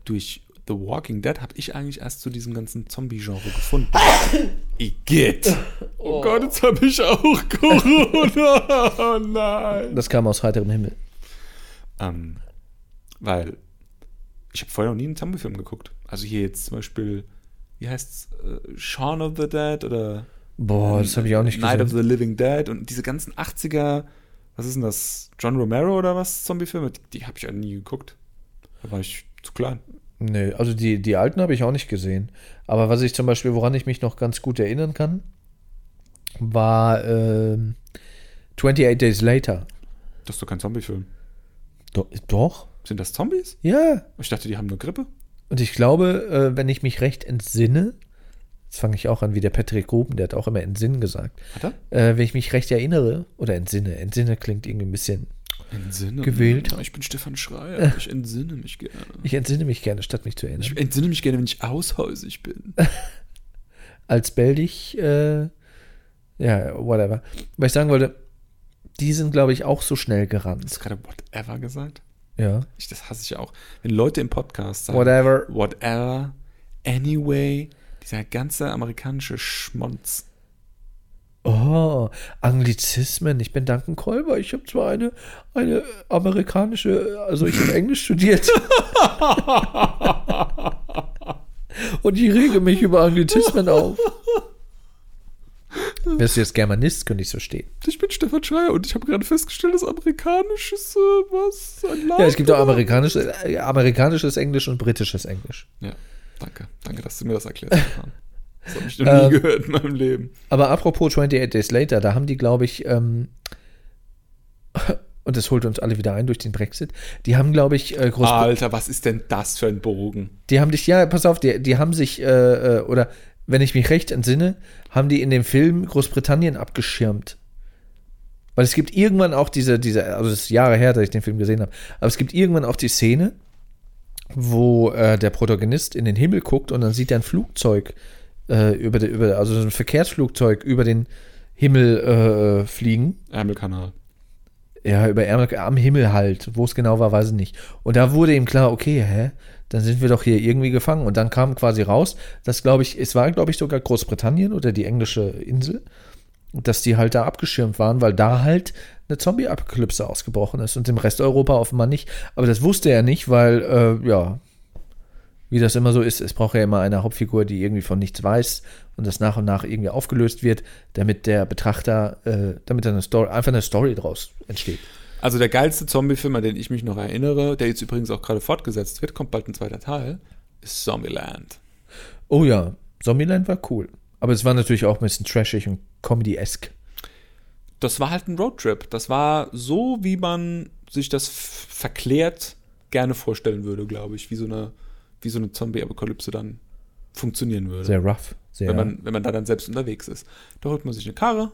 durch The Walking Dead habe ich eigentlich erst zu diesem ganzen Zombie-Genre gefunden. Igitt! Oh, Gott, jetzt habe ich auch Corona! Oh nein! das kam aus heiterem Himmel. Ähm, weil ich habe vorher noch nie einen Zombie-Film geguckt. Also hier jetzt zum Beispiel, wie heißt's? Äh, Shaun of the Dead oder Boah, das habe ich auch nicht Night of gesehen. the Living Dead und diese ganzen 80er, was ist denn das? John Romero oder was? Zombie-Filme? Die, die habe ich ja nie geguckt. Da war ich zu klein. Nee, also die, die alten habe ich auch nicht gesehen. Aber was ich zum Beispiel, woran ich mich noch ganz gut erinnern kann, war ähm, 28 Days Later. Das ist doch kein Zombie-Film. Do doch? Sind das Zombies? Ja. Ich dachte, die haben nur Grippe. Und ich glaube, äh, wenn ich mich recht entsinne, jetzt fange ich auch an wie der Patrick Gruben, der hat auch immer Entsinnen gesagt. Hat er? Äh, wenn ich mich recht erinnere, oder entsinne, entsinne klingt irgendwie ein bisschen, Entsinne. Gewählt. Ja, ich bin Stefan Schreier. Ich entsinne mich gerne. ich entsinne mich gerne, statt mich zu erinnern. Ich entsinne mich gerne, wenn ich aushäusig bin. Als Beldig, äh, ja, whatever. Was ich sagen wollte, die sind, glaube ich, auch so schnell Hast du gerannt. gerade whatever gesagt? Ja. Ich, das hasse ich ja auch. Wenn Leute im Podcast sagen, Whatever. whatever, anyway, dieser ganze amerikanische Schmonz. Oh, Anglizismen. Ich bin Duncan Kolber. Ich habe zwar eine, eine amerikanische, also ich habe Englisch studiert. Und ich rege mich über Anglizismen auf. Wärst du jetzt Germanist, könnte ich es verstehen. Ich bin Stefan Schreier und ich habe gerade festgestellt, dass amerikanisches, äh, was, ein Land Ja, es gibt auch amerikanisches, äh, amerikanisches Englisch und britisches Englisch. Ja, danke. Danke, dass du mir das erklärt hast. Das habe ich noch nie Ähm, gehört in meinem Leben. Aber apropos 28 Days Later, da haben die, glaube ich, ähm, und das holt uns alle wieder ein durch den Brexit, die haben, glaube ich, äh. Alter, was ist denn das für ein Bogen? Die haben dich, ja, pass auf, die, die haben sich, äh, äh, oder wenn ich mich recht entsinne, haben die in dem Film Großbritannien abgeschirmt. Weil es gibt irgendwann auch diese, diese, also das ist Jahre her, dass ich den Film gesehen habe, aber es gibt irgendwann auch die Szene, wo äh, der Protagonist in den Himmel guckt und dann sieht er ein Flugzeug äh, über, de, über, also so ein Verkehrsflugzeug über den Himmel äh, fliegen. Ärmelkanal. Ja, über Ärmel, am Himmel halt. Wo es genau war, weiß ich nicht. Und da wurde ihm klar, okay, hä? Dann sind wir doch hier irgendwie gefangen. Und dann kam quasi raus, dass, glaube ich, es war, glaube ich, sogar Großbritannien oder die englische Insel, dass die halt da abgeschirmt waren, weil da halt eine Zombie-Apokalypse ausgebrochen ist und im Rest Europa offenbar nicht. Aber das wusste er nicht, weil, äh, ja, wie das immer so ist, es braucht ja immer eine Hauptfigur, die irgendwie von nichts weiß und das nach und nach irgendwie aufgelöst wird, damit der Betrachter, äh, damit eine Story, einfach eine Story draus entsteht. Also der geilste Zombie-Film, an den ich mich noch erinnere, der jetzt übrigens auch gerade fortgesetzt wird, kommt bald ein zweiter Teil, ist Zombieland. Oh ja, Zombieland war cool. Aber es war natürlich auch ein bisschen trashig und comedy-esque. Das war halt ein Roadtrip. Das war so, wie man sich das verklärt gerne vorstellen würde, glaube ich, wie so eine, wie so eine Zombie-Apokalypse dann funktionieren würde. Sehr rough. Sehr, wenn, man, wenn man da dann selbst unterwegs ist. Da holt man sich eine Karre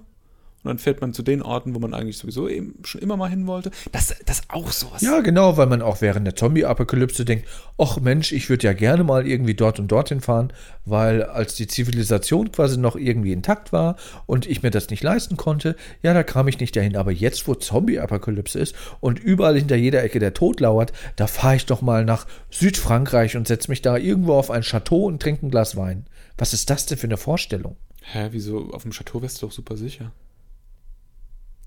und dann fährt man zu den Orten, wo man eigentlich sowieso eben schon immer mal hin wollte. Das das auch sowas. ja, genau, weil man auch während der Zombie-Apokalypse denkt, ach Mensch, ich würde ja gerne mal irgendwie dort und dorthin fahren, weil als die Zivilisation quasi noch irgendwie intakt war und ich mir das nicht leisten konnte, ja, da kam ich nicht dahin. Aber jetzt, wo Zombie-Apokalypse ist und überall hinter jeder Ecke der Tod lauert, da fahre ich doch mal nach Südfrankreich und setze mich da irgendwo auf ein Chateau und trinke ein Glas Wein. Was ist das denn für eine Vorstellung? Hä, wieso? Auf dem Chateau wärst du doch super sicher.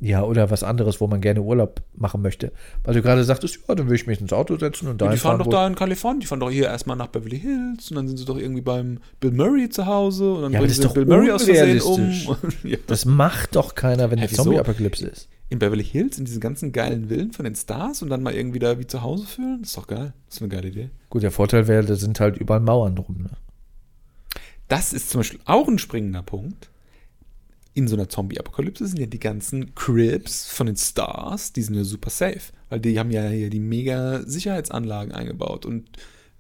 Ja, oder was anderes, wo man gerne Urlaub machen möchte. Weil du gerade sagtest, ja, dann will ich mich ins Auto setzen und Ja, dahin die fahren doch da in Kalifornien. Die fahren doch hier erstmal nach Beverly Hills und dann sind sie doch irgendwie beim Bill Murray zu Hause und dann Ja, bringen sie Bill Murray aus Versehen um. ja. Das macht doch keiner, wenn wieso? Zombie-Apokalypse ist. In Beverly Hills, in diesen ganzen geilen Villen von den Stars und dann mal irgendwie da wie zu Hause fühlen? Das ist doch geil. Das ist eine geile Idee. Gut, der Vorteil wäre, da sind halt überall Mauern drum. Ne? Das ist zum Beispiel auch ein springender Punkt. In so einer Zombie-Apokalypse sind ja die ganzen Cribs von den Stars, die sind ja super safe. Weil die haben ja hier die mega Sicherheitsanlagen eingebaut und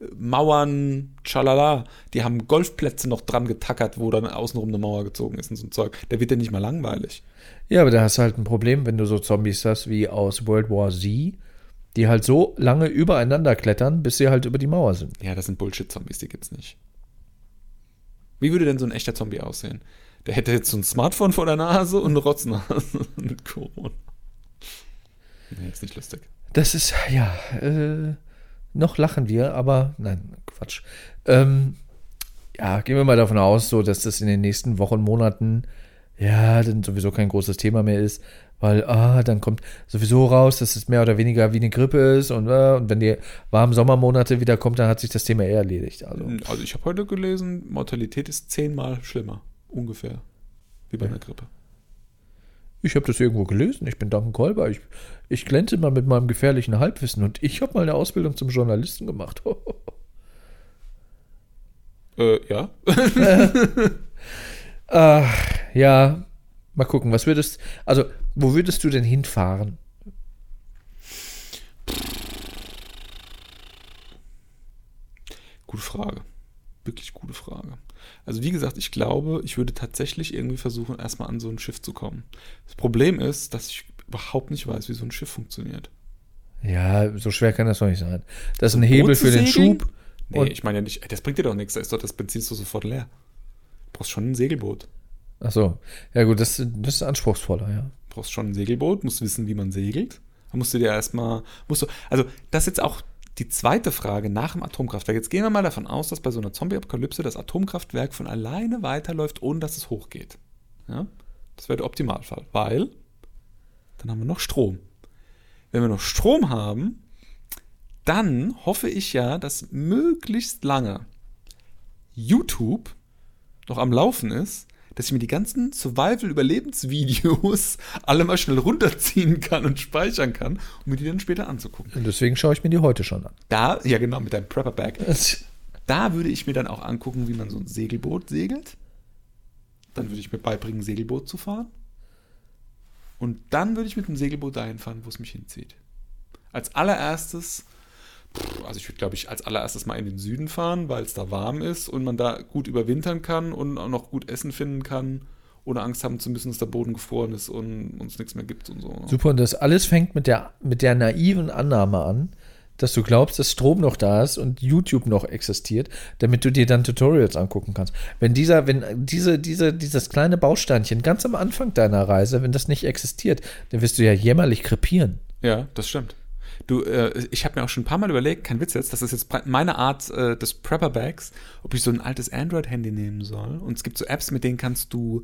äh, Mauern, tschalala. Die haben Golfplätze noch dran getackert, wo dann außenrum eine Mauer gezogen ist und so ein Zeug. Da wird ja nicht mal langweilig. Ja, aber da hast du halt ein Problem, wenn du so Zombies hast wie aus World War Z, die halt so lange übereinander klettern, bis sie halt über die Mauer sind. Ja, das sind Bullshit-Zombies, die gibt's nicht. Wie würde denn so ein echter Zombie aussehen? Der hätte jetzt so ein Smartphone vor der Nase und eine Rotznase mit Corona. Nee, ist nicht lustig. Das ist, ja, äh, noch lachen wir, aber nein, Quatsch. Ähm, ja, gehen wir mal davon aus, so, dass das in den nächsten Wochen, Monaten, ja, dann sowieso kein großes Thema mehr ist, weil, ah, dann kommt sowieso raus, dass es mehr oder weniger wie eine Grippe ist und, äh, und wenn die warmen Sommermonate wieder kommt, dann hat sich das Thema eher erledigt. Also, Also ich habe heute gelesen, Mortalität ist zehnmal schlimmer. Ungefähr. Wie bei einer Grippe. ich habe das irgendwo gelesen, ich bin Duncan Kolber, ich, ich glänze mal mit meinem gefährlichen Halbwissen und ich habe mal eine Ausbildung zum Journalisten gemacht. Äh, ja. Ach, ja, mal gucken, was würdest, also, wo würdest du denn hinfahren? Gute Frage. Wirklich gute Frage. Also wie gesagt, ich glaube, ich würde tatsächlich irgendwie versuchen, erstmal an so ein Schiff zu kommen. Das Problem ist, dass ich überhaupt nicht weiß, wie so ein Schiff funktioniert. Ja, so schwer kann das doch nicht sein. Das ist ein Hebel für den? Schub. Nee, ich meine ja nicht, das bringt dir doch nichts, da ist doch das Benzin so sofort leer. Du brauchst schon ein Segelboot. Ach so, ja gut, das, das ist anspruchsvoller, ja. Du brauchst schon ein Segelboot, musst wissen, wie man segelt. Da musst du dir erstmal, musst du, also das ist jetzt auch die zweite Frage nach dem Atomkraftwerk. Jetzt gehen wir mal davon aus, dass bei so einer Zombie-Apokalypse das Atomkraftwerk von alleine weiterläuft, ohne dass es hochgeht. Ja? Das wäre der Optimalfall, weil dann haben wir noch Strom. Wenn wir noch Strom haben, dann hoffe ich ja, dass möglichst lange YouTube noch am Laufen ist, dass ich mir die ganzen Survival-Überlebensvideos alle mal schnell runterziehen kann und speichern kann, um mir die dann später anzugucken. Und deswegen schaue ich mir die heute schon an. Da, ja genau, mit deinem Prepper-Bag. Da würde ich mir dann auch angucken, wie man so ein Segelboot segelt. Dann würde ich mir beibringen, Segelboot zu fahren. Und dann würde ich mit dem Segelboot dahin fahren, wo es mich hinzieht. Als allererstes, also ich würde, glaube ich, als allererstes mal in den Süden fahren, weil es da warm ist und man da gut überwintern kann und auch noch gut Essen finden kann, ohne Angst haben zu müssen, dass der Boden gefroren ist und uns nichts mehr gibt und so. Super, und das alles fängt mit der, mit der naiven Annahme an, dass du glaubst, dass Strom noch da ist und YouTube noch existiert, damit du dir dann Tutorials angucken kannst. Wenn dieser, wenn diese, diese, dieses kleine Bausteinchen ganz am Anfang deiner Reise, wenn das nicht existiert, dann wirst du ja jämmerlich krepieren. Ja, das stimmt. Du, äh, ich habe mir auch schon ein paar Mal überlegt, kein Witz jetzt, das ist jetzt meine Art äh, des Prepper-Bags, ob ich so ein altes Android-Handy nehmen soll. Und es gibt so Apps, mit denen kannst du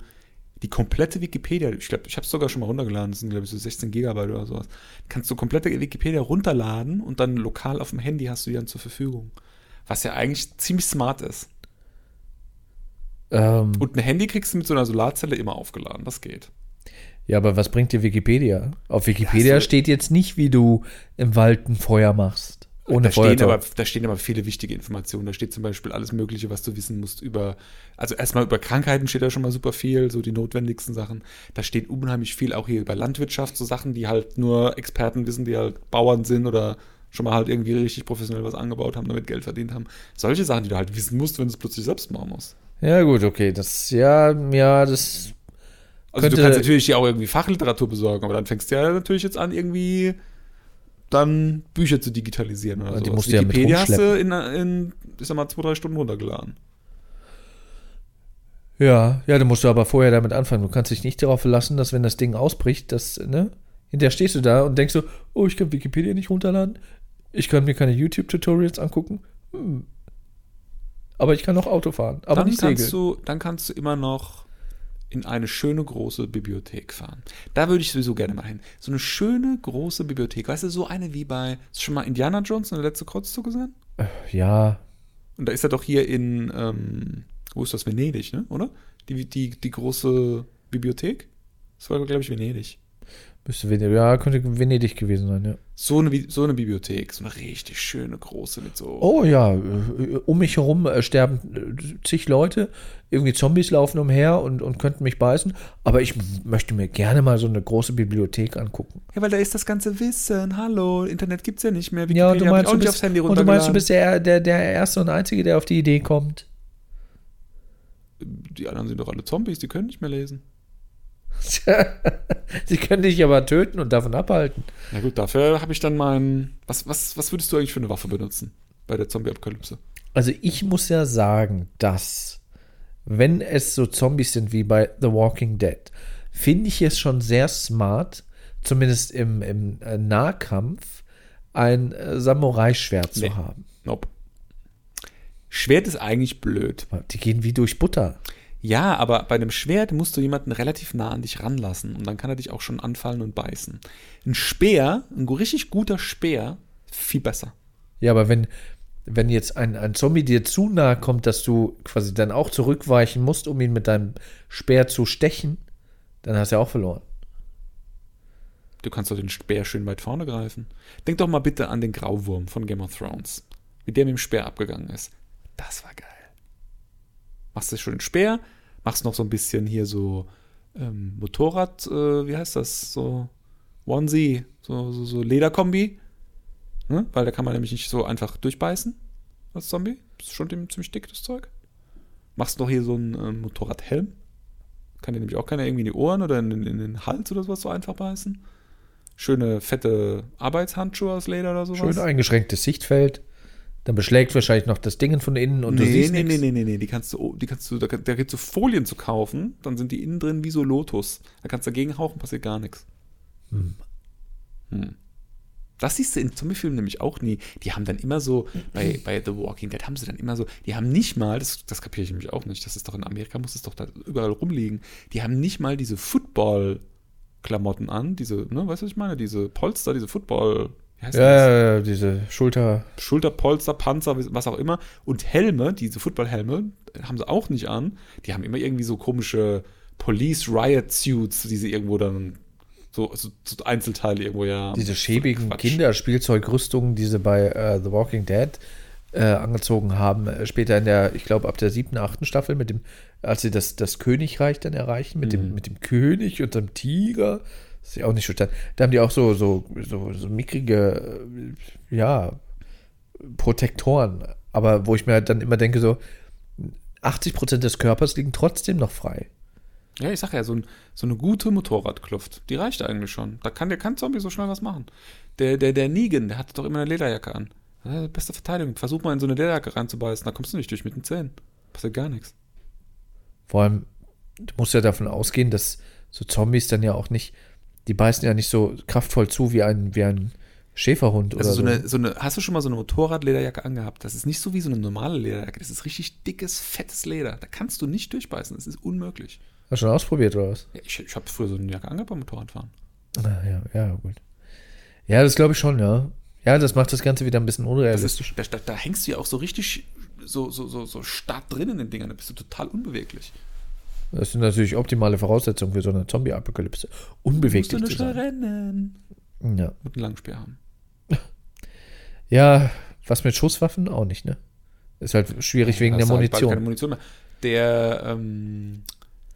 die komplette Wikipedia, ich glaube, ich habe es sogar schon mal runtergeladen, das sind, glaube ich, so 16 Gigabyte oder sowas. Kannst du komplette Wikipedia runterladen und dann lokal auf dem Handy hast du die dann zur Verfügung. Was ja eigentlich ziemlich smart ist. Ähm, Und ein Handy kriegst du mit so einer Solarzelle immer aufgeladen, das geht. Ja, aber was bringt dir Wikipedia? Auf Wikipedia Ja, so- steht jetzt nicht, wie du im Wald ein Feuer machst. Ohne da, stehen aber, da stehen aber viele wichtige Informationen. Da steht zum Beispiel alles Mögliche, was du wissen musst über, also erstmal über Krankheiten steht da schon mal super viel, so die notwendigsten Sachen. Da steht unheimlich viel auch hier über Landwirtschaft, so Sachen, die halt nur Experten wissen, die halt Bauern sind oder schon mal halt irgendwie richtig professionell was angebaut haben, damit Geld verdient haben. Solche Sachen, die du halt wissen musst, wenn du es plötzlich selbst machen musst. Ja, gut, okay. Das, ja, ja, das. Also Könnte- du kannst natürlich dir auch irgendwie Fachliteratur besorgen, aber dann fängst du ja natürlich jetzt an, irgendwie dann Bücher zu digitalisieren oder Ja, die so. musst du ja mit Wikipedia hast du in, in, ich sag mal, zwei, drei Stunden runtergeladen. Ja, ja, dann musst du aber vorher damit anfangen. Du kannst dich nicht darauf verlassen, dass wenn das Ding ausbricht, dass, ne? Hinterher stehst du da und denkst so, oh, ich kann Wikipedia nicht runterladen. Ich kann mir keine YouTube-Tutorials angucken. Hm. Aber ich kann noch Auto fahren, aber dann nicht kannst segeln. du, dann kannst du immer noch in eine schöne große Bibliothek fahren. Da würde ich sowieso gerne mal hin. So eine schöne große Bibliothek. Weißt du, so eine wie bei, hast du schon mal Indiana Jones in der letzte Kreuzzug gesehen? Ja, Und da ist er doch hier in, ähm, wo ist das? Venedig, ne? Oder? Die, die, die große Bibliothek? Das war, glaube ich, Venedig. Müsste Venedig, ja, könnte Venedig gewesen sein, ja. So eine, so eine Bibliothek, so eine richtig schöne große mit so. Oh ja, äh, um mich herum äh, sterben äh, zig Leute, irgendwie Zombies laufen umher und, und könnten mich beißen, aber ich möchte mir gerne mal so eine große Bibliothek angucken. Ja, weil da ist das ganze Wissen. Hallo, Internet gibt's ja nicht mehr. Ja, und du meinst, du bist, aufs Handy und du meinst, du bist der, der, der Erste und Einzige, der auf die Idee kommt. Die anderen sind doch alle Zombies, die können nicht mehr lesen. Sie können dich aber töten und davon abhalten. Na gut, dafür habe ich dann meinen. Was, was, was würdest du eigentlich für eine Waffe benutzen bei der Zombie-Apokalypse? Also ich muss ja sagen, dass wenn es so Zombies sind wie bei The Walking Dead, finde ich es schon sehr smart, zumindest im, im äh, Nahkampf, ein äh, Samurai-Schwert Nee. zu haben. Nope. Schwert ist eigentlich blöd. Die gehen wie durch Butter. Ja, aber bei einem Schwert musst du jemanden relativ nah an dich ranlassen und dann kann er dich auch schon anfallen und beißen. Ein Speer, ein richtig guter Speer, viel besser. Ja, aber wenn, wenn jetzt ein, ein Zombie dir zu nahe kommt, dass du quasi dann auch zurückweichen musst, um ihn mit deinem Speer zu stechen, dann hast du ja auch verloren. Du kannst doch den Speer schön weit vorne greifen. Denk doch mal bitte an den Grauwurm von Game of Thrones. Wie der mit dem Speer abgegangen ist. Das war geil. Machst du schon den Speer, machst noch so ein bisschen hier so ähm, Motorrad, äh, wie heißt das? So Onesie, so, so, so Lederkombi. Ne? Weil da kann man nämlich nicht so einfach durchbeißen als Zombie. Ist schon ziemlich dick, das Zeug. Machst noch hier so einen ähm, Motorradhelm. Kann dir nämlich auch keiner irgendwie in die Ohren oder in, in den Hals oder sowas so einfach beißen. Schöne, fette Arbeitshandschuhe aus Leder oder sowas. Schön eingeschränktes Sichtfeld. Dann beschlägt wahrscheinlich noch das Ding von innen und du nee, siehst nee, nichts. nee, nee, nee, nee, die kannst du, die kannst du, da, da gibt es so Folien zu kaufen, dann sind die innen drin wie so Lotus. Da kannst du dagegen hauchen, passiert gar nichts. Hm. Das siehst du in Zombiefilmen nämlich auch nie. Die haben dann immer so, bei, bei The Walking Dead haben sie dann immer so, die haben nicht mal, das, das kapiere ich nämlich auch nicht, das ist doch in Amerika, muss es doch da überall rumliegen, die haben nicht mal diese Football-Klamotten an, diese, ne, weißt du, was ich meine? Diese Polster, diese Football, Ja, ja, diese Schulter. Schulterpolster, Panzer, was auch immer. Und Helme, diese Footballhelme, haben sie auch nicht an. Die haben immer irgendwie so komische Police Riot Suits, die sie irgendwo dann so, so, so Einzelteile irgendwo ja. Diese schäbigen Quatsch. Kinderspielzeugrüstungen, die sie bei äh, The Walking Dead äh, angezogen haben. Äh, später in der, ich glaube, ab der siebten, achten Staffel, mit dem, als sie das, das Königreich dann erreichen, mit, Mhm. dem, mit dem König und dem Tiger. Ist ja auch nicht verstanden. Da haben die auch so, so, so, so mickrige, äh, ja, Protektoren. Aber wo ich mir halt dann immer denke, so, 80% des Körpers liegen trotzdem noch frei. Ja, ich sag ja, so, ein, so eine gute Motorradkluft, die reicht eigentlich schon. Da kann der kein Zombie so schnell was machen. Der, der, der Negan, der hat doch immer eine Lederjacke an. Beste Verteidigung. Versuch mal in so eine Lederjacke reinzubeißen, da kommst du nicht durch mit den Zähnen. Passiert gar nichts. Vor allem, du musst ja davon ausgehen, dass so Zombies dann ja auch nicht, die beißen ja nicht so kraftvoll zu wie ein, wie ein Schäferhund Also oder so eine, so eine, hast du schon mal so eine Motorradlederjacke angehabt? Das ist nicht so wie so eine normale Lederjacke. Das ist richtig dickes, fettes Leder. Da kannst du nicht durchbeißen. Das ist unmöglich. Hast du schon ausprobiert oder was? Ja, ich ich habe früher so eine Jacke angehabt beim Motorradfahren. Ah, ja, ja, gut. Ja, das glaube ich schon, ja. Ja, das macht das Ganze wieder ein bisschen Das unrealistisch. ist, da, da, da hängst du ja auch so richtig so, so, so, so stark drin in den Dingern. Da bist du total unbeweglich. Das sind natürlich optimale Voraussetzungen für so eine Zombie-Apokalypse. Unbeweglich zu sein. rennen. Ja. Und einen Langspeer haben. ja, was mit Schusswaffen? Auch nicht, ne? Ist halt schwierig wegen der halt Munition. Keine Munition mehr. Der, ähm,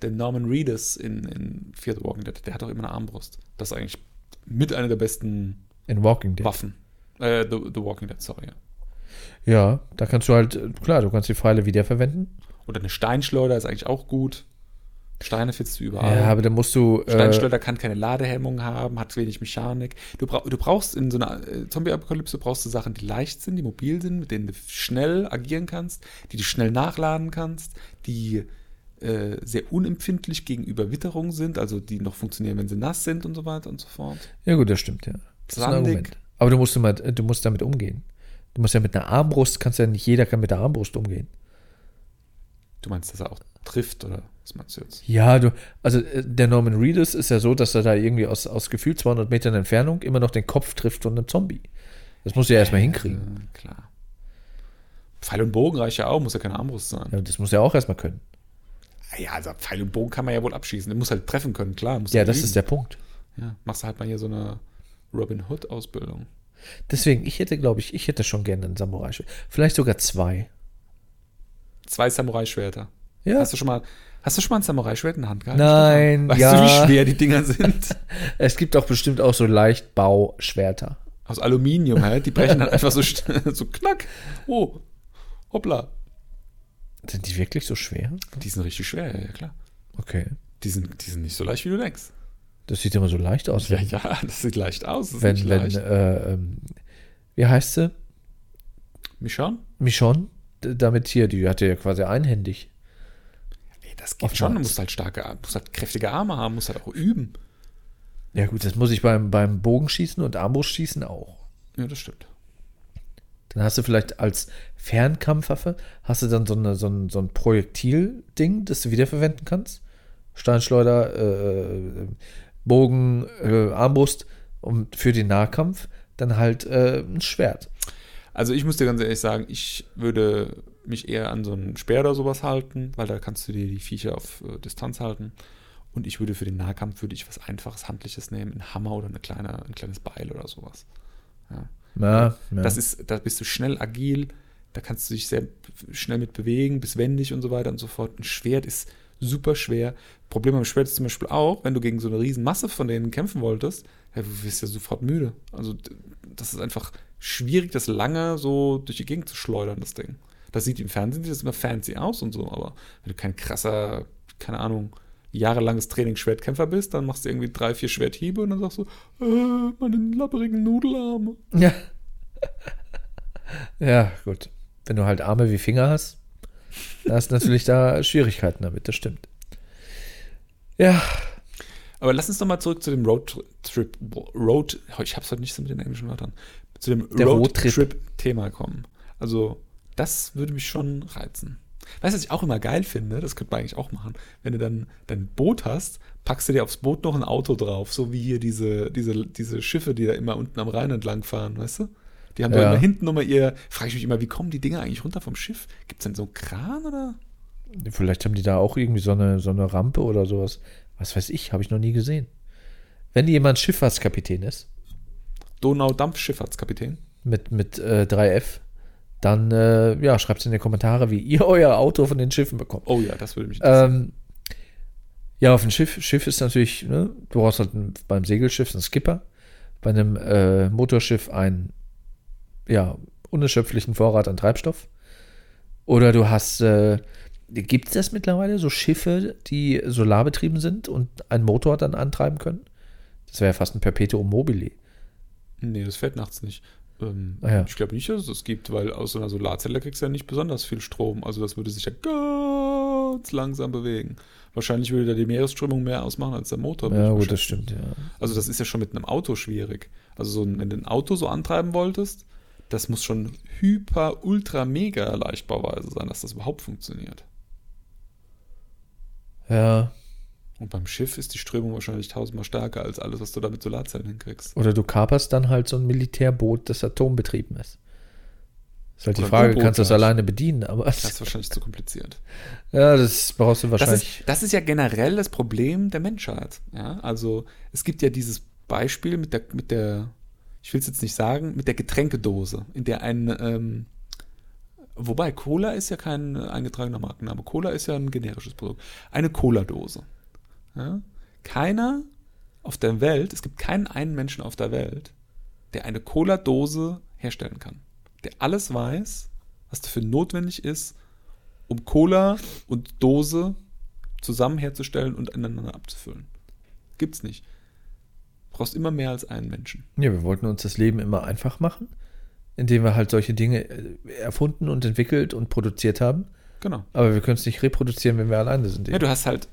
der Norman Reedus in, in Fear the Walking Dead, der hat auch immer eine Armbrust. Das ist eigentlich mit einer der besten In Walking Dead. Waffen. Äh, the, the Walking Dead, sorry. Ja. Ja, da kannst du halt, äh, klar, du kannst die Pfeile wiederverwenden. Oder eine Steinschleuder ist eigentlich auch gut. Steine findest du überall. Ja, aber dann musst du. Äh, Steinschleuder kann keine Ladehemmung haben, hat wenig Mechanik. Du, brauch, du brauchst in so einer äh, Zombie-Apokalypse brauchst du Sachen, die leicht sind, die mobil sind, mit denen du schnell agieren kannst, die du schnell nachladen kannst, die äh, sehr unempfindlich gegenüber Witterung sind, also die noch funktionieren, wenn sie nass sind und so weiter und so fort. ja, gut, das stimmt, ja. Das ist ein. Argument. Aber du musst, immer, du musst damit umgehen. Du musst ja mit einer Armbrust, kannst ja nicht jeder kann mit der Armbrust umgehen. Du meinst, dass er auch trifft, oder was meinst du jetzt? Ja, du, also äh, der Norman Reedus ist ja so, dass er da irgendwie aus, aus gefühlt 200 Metern Entfernung immer noch den Kopf trifft von einem Zombie. Das muss er ja erstmal hinkriegen. Äh, klar. Pfeil und Bogen reicht ja auch, muss ja keine Armbrust sein. Ja, das muss er auch erstmal können. Ja, also Pfeil und Bogen kann man ja wohl abschießen. Der muss halt treffen können, klar. Ja, das liegen. ist der Punkt. Ja, machst du halt mal hier so eine Robin Hood-Ausbildung. Deswegen, ich hätte, glaube ich, ich hätte schon gerne einen Samurai. Vielleicht sogar zwei. Zwei Samurai-Schwerter. Ja. Hast du schon mal, hast du schon mal ein Samurai-Schwert in der Hand gehalten? Nein? Weißt ja. du, wie schwer die Dinger sind? Es gibt doch bestimmt auch so Leichtbauschwerter. Aus Aluminium, hä? Die brechen dann einfach so, so knack. Oh, hoppla. Sind die wirklich so schwer? Die sind richtig schwer, ja, klar. Okay. Die sind, die sind nicht so leicht, wie du denkst. Das sieht immer so leicht aus. Ja, ja, das sieht leicht aus. Wenn, wenn leicht. äh, ähm, wie heißt sie? Michon? Michonne? D- Damit hier, die hatte ja quasi einhändig. Das geht Oftmals. schon. Du musst halt starke, musst halt kräftige Arme haben, musst halt auch üben. Ja gut, das muss ich beim, beim Bogenschießen und Armbrustschießen auch. Ja, das stimmt. Dann hast du vielleicht als Fernkampfwaffe, hast du dann so, eine, so ein, so ein Projektil-Ding, das du wiederverwenden kannst. Steinschleuder, äh, Bogen, äh, Armbrust und für den Nahkampf dann halt äh, ein Schwert. Also ich muss dir ganz ehrlich sagen, ich würde mich eher an so einen Speer oder sowas halten, weil da kannst du dir die Viecher auf äh, Distanz halten. Und ich würde für den Nahkampf würde ich was einfaches, handliches nehmen, einen Hammer oder eine kleine, ein kleines Beil oder sowas. Ja. Ja, ja. Das ist, da bist du schnell agil, da kannst du dich sehr schnell mit bewegen, bist wendig und so weiter und so fort. Ein Schwert ist super schwer. Problem beim Schwert ist zum Beispiel auch, wenn du gegen so eine riesen Masse von denen kämpfen wolltest, ja, du wirst ja sofort müde. Also das ist einfach schwierig, das lange so durch die Gegend zu schleudern, das Ding. Das sieht im Fernsehen sieht das immer fancy aus und so, aber wenn du kein krasser, keine Ahnung, jahrelanges Training Schwertkämpfer bist, dann machst du irgendwie drei, vier Schwerthiebe und dann sagst du, äh, meine labberigen Nudelarme. Ja. ja, gut. Wenn du halt Arme wie Finger hast, da hast du natürlich da Schwierigkeiten damit, das stimmt. Ja, Aber lass uns doch mal zurück zu dem Roadtrip, Road, ich hab's heute nicht so mit den englischen Wörtern, zu dem Der Roadtrip. Roadtrip-Thema kommen. Also, das würde mich schon reizen. Weißt du, was ich auch immer geil finde? Das könnte man eigentlich auch machen. Wenn du dann dein Boot hast, packst du dir aufs Boot noch ein Auto drauf, so wie hier diese, diese, diese Schiffe, die da immer unten am Rhein entlang fahren, weißt du? Die haben da Ja. immer hinten nochmal ihr, frage ich mich immer, wie kommen die Dinger eigentlich runter vom Schiff? Gibt es denn so einen Kran oder? vielleicht haben die da auch irgendwie so eine, so eine Rampe oder sowas. Was weiß ich, habe ich noch nie gesehen. Wenn jemand Schifffahrtskapitän ist, Donau-Dampfschifffahrtskapitän. mit, mit äh, 3F, dann äh, ja, schreibt es in die Kommentare, wie ihr euer Auto von den Schiffen bekommt. Oh ja, das würde mich interessieren. Ähm, ja, auf dem Schiff, Schiff ist natürlich, ne, du brauchst halt ein, beim Segelschiff einen Skipper, bei einem äh, Motorschiff einen, ja, unerschöpflichen Vorrat an Treibstoff. Oder du hast, äh, gibt es das mittlerweile, so Schiffe, die solarbetrieben sind und einen Motor dann antreiben können? Das wäre ja fast ein Perpetuum mobile. Nee, das fährt nachts nicht. Ähm, Ah ja. Ich glaube nicht, dass es das gibt, weil aus so einer Solarzelle kriegst du ja nicht besonders viel Strom. Also das würde sich ja ganz langsam bewegen. Wahrscheinlich würde da die Meeresströmung mehr ausmachen als der Motor. Ja, gut, das stimmt, ja. Also das ist ja schon mit einem Auto schwierig. Also so, wenn du ein Auto so antreiben wolltest, das muss schon hyper, ultra, mega leichtbauweise sein, dass das überhaupt funktioniert. Ja. Und beim Schiff ist die Strömung wahrscheinlich tausendmal stärker als alles, was du da mit Solarzellen hinkriegst. Oder du kaperst dann halt so ein Militärboot, das atombetrieben ist. Ist halt die Oder ein Frage, kannst du das alleine bedienen, aber Das ist wahrscheinlich zu kompliziert. ja, das brauchst du Das wahrscheinlich. ist, das ist ja generell das Problem der Menschheit. Ja? Also es gibt ja dieses Beispiel mit der, mit der, ich will es jetzt nicht sagen, mit der Getränkedose, in der ein, ähm, wobei Cola ist ja kein eingetragener Markenname, Cola ist ja ein generisches Produkt. Eine Cola-Dose. Ja? Keiner auf der Welt, es gibt keinen einen Menschen auf der Welt, der eine Cola-Dose herstellen kann. Der alles weiß, was dafür notwendig ist, um Cola und Dose zusammen herzustellen und ineinander abzufüllen. Gibt's nicht. Du brauchst immer mehr als einen Menschen. Ja, wir wollten uns das Leben immer einfach machen, indem wir halt solche Dinge äh, erfunden und entwickelt und produziert haben. Genau. Aber wir können es nicht reproduzieren, wenn wir alleine sind. Ja, du hast halt,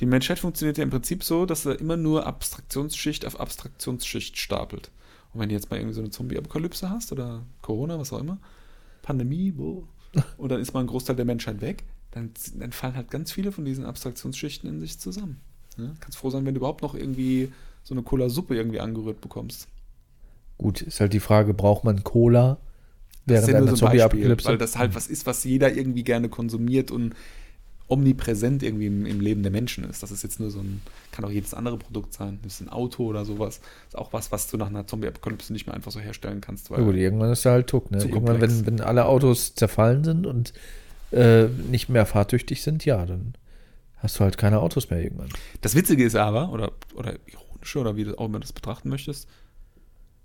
die Menschheit funktioniert ja im Prinzip so, dass er immer nur Abstraktionsschicht auf Abstraktionsschicht stapelt. Und wenn du jetzt mal irgendwie so eine Zombie-Apokalypse hast oder Corona, was auch immer, Pandemie, wo, und dann ist mal ein Großteil der Menschheit weg, dann, dann fallen halt ganz viele von diesen Abstraktionsschichten in sich zusammen. Ja? Kannst froh sein, wenn du überhaupt noch irgendwie so eine Cola-Suppe irgendwie angerührt bekommst. Gut, ist halt die Frage, braucht man Cola während ja einer so ein Zombie-Apokalypse? weil das halt was ist, was jeder irgendwie gerne konsumiert und omnipräsent irgendwie im, im Leben der Menschen ist. Das ist jetzt nur so ein, kann auch jedes andere Produkt sein. Das ist ein Auto oder sowas. ist auch was, was du nach einer Zombie-Apokalypse nicht mehr einfach so herstellen kannst. Weil Ja gut, irgendwann ist er halt tuck, ne? Irgendwann, wenn, wenn alle Autos zerfallen sind und äh, nicht mehr fahrtüchtig sind, ja, dann hast du halt keine Autos mehr irgendwann. das Witzige ist aber, oder, oder ironische, oder wie du auch immer das betrachten möchtest,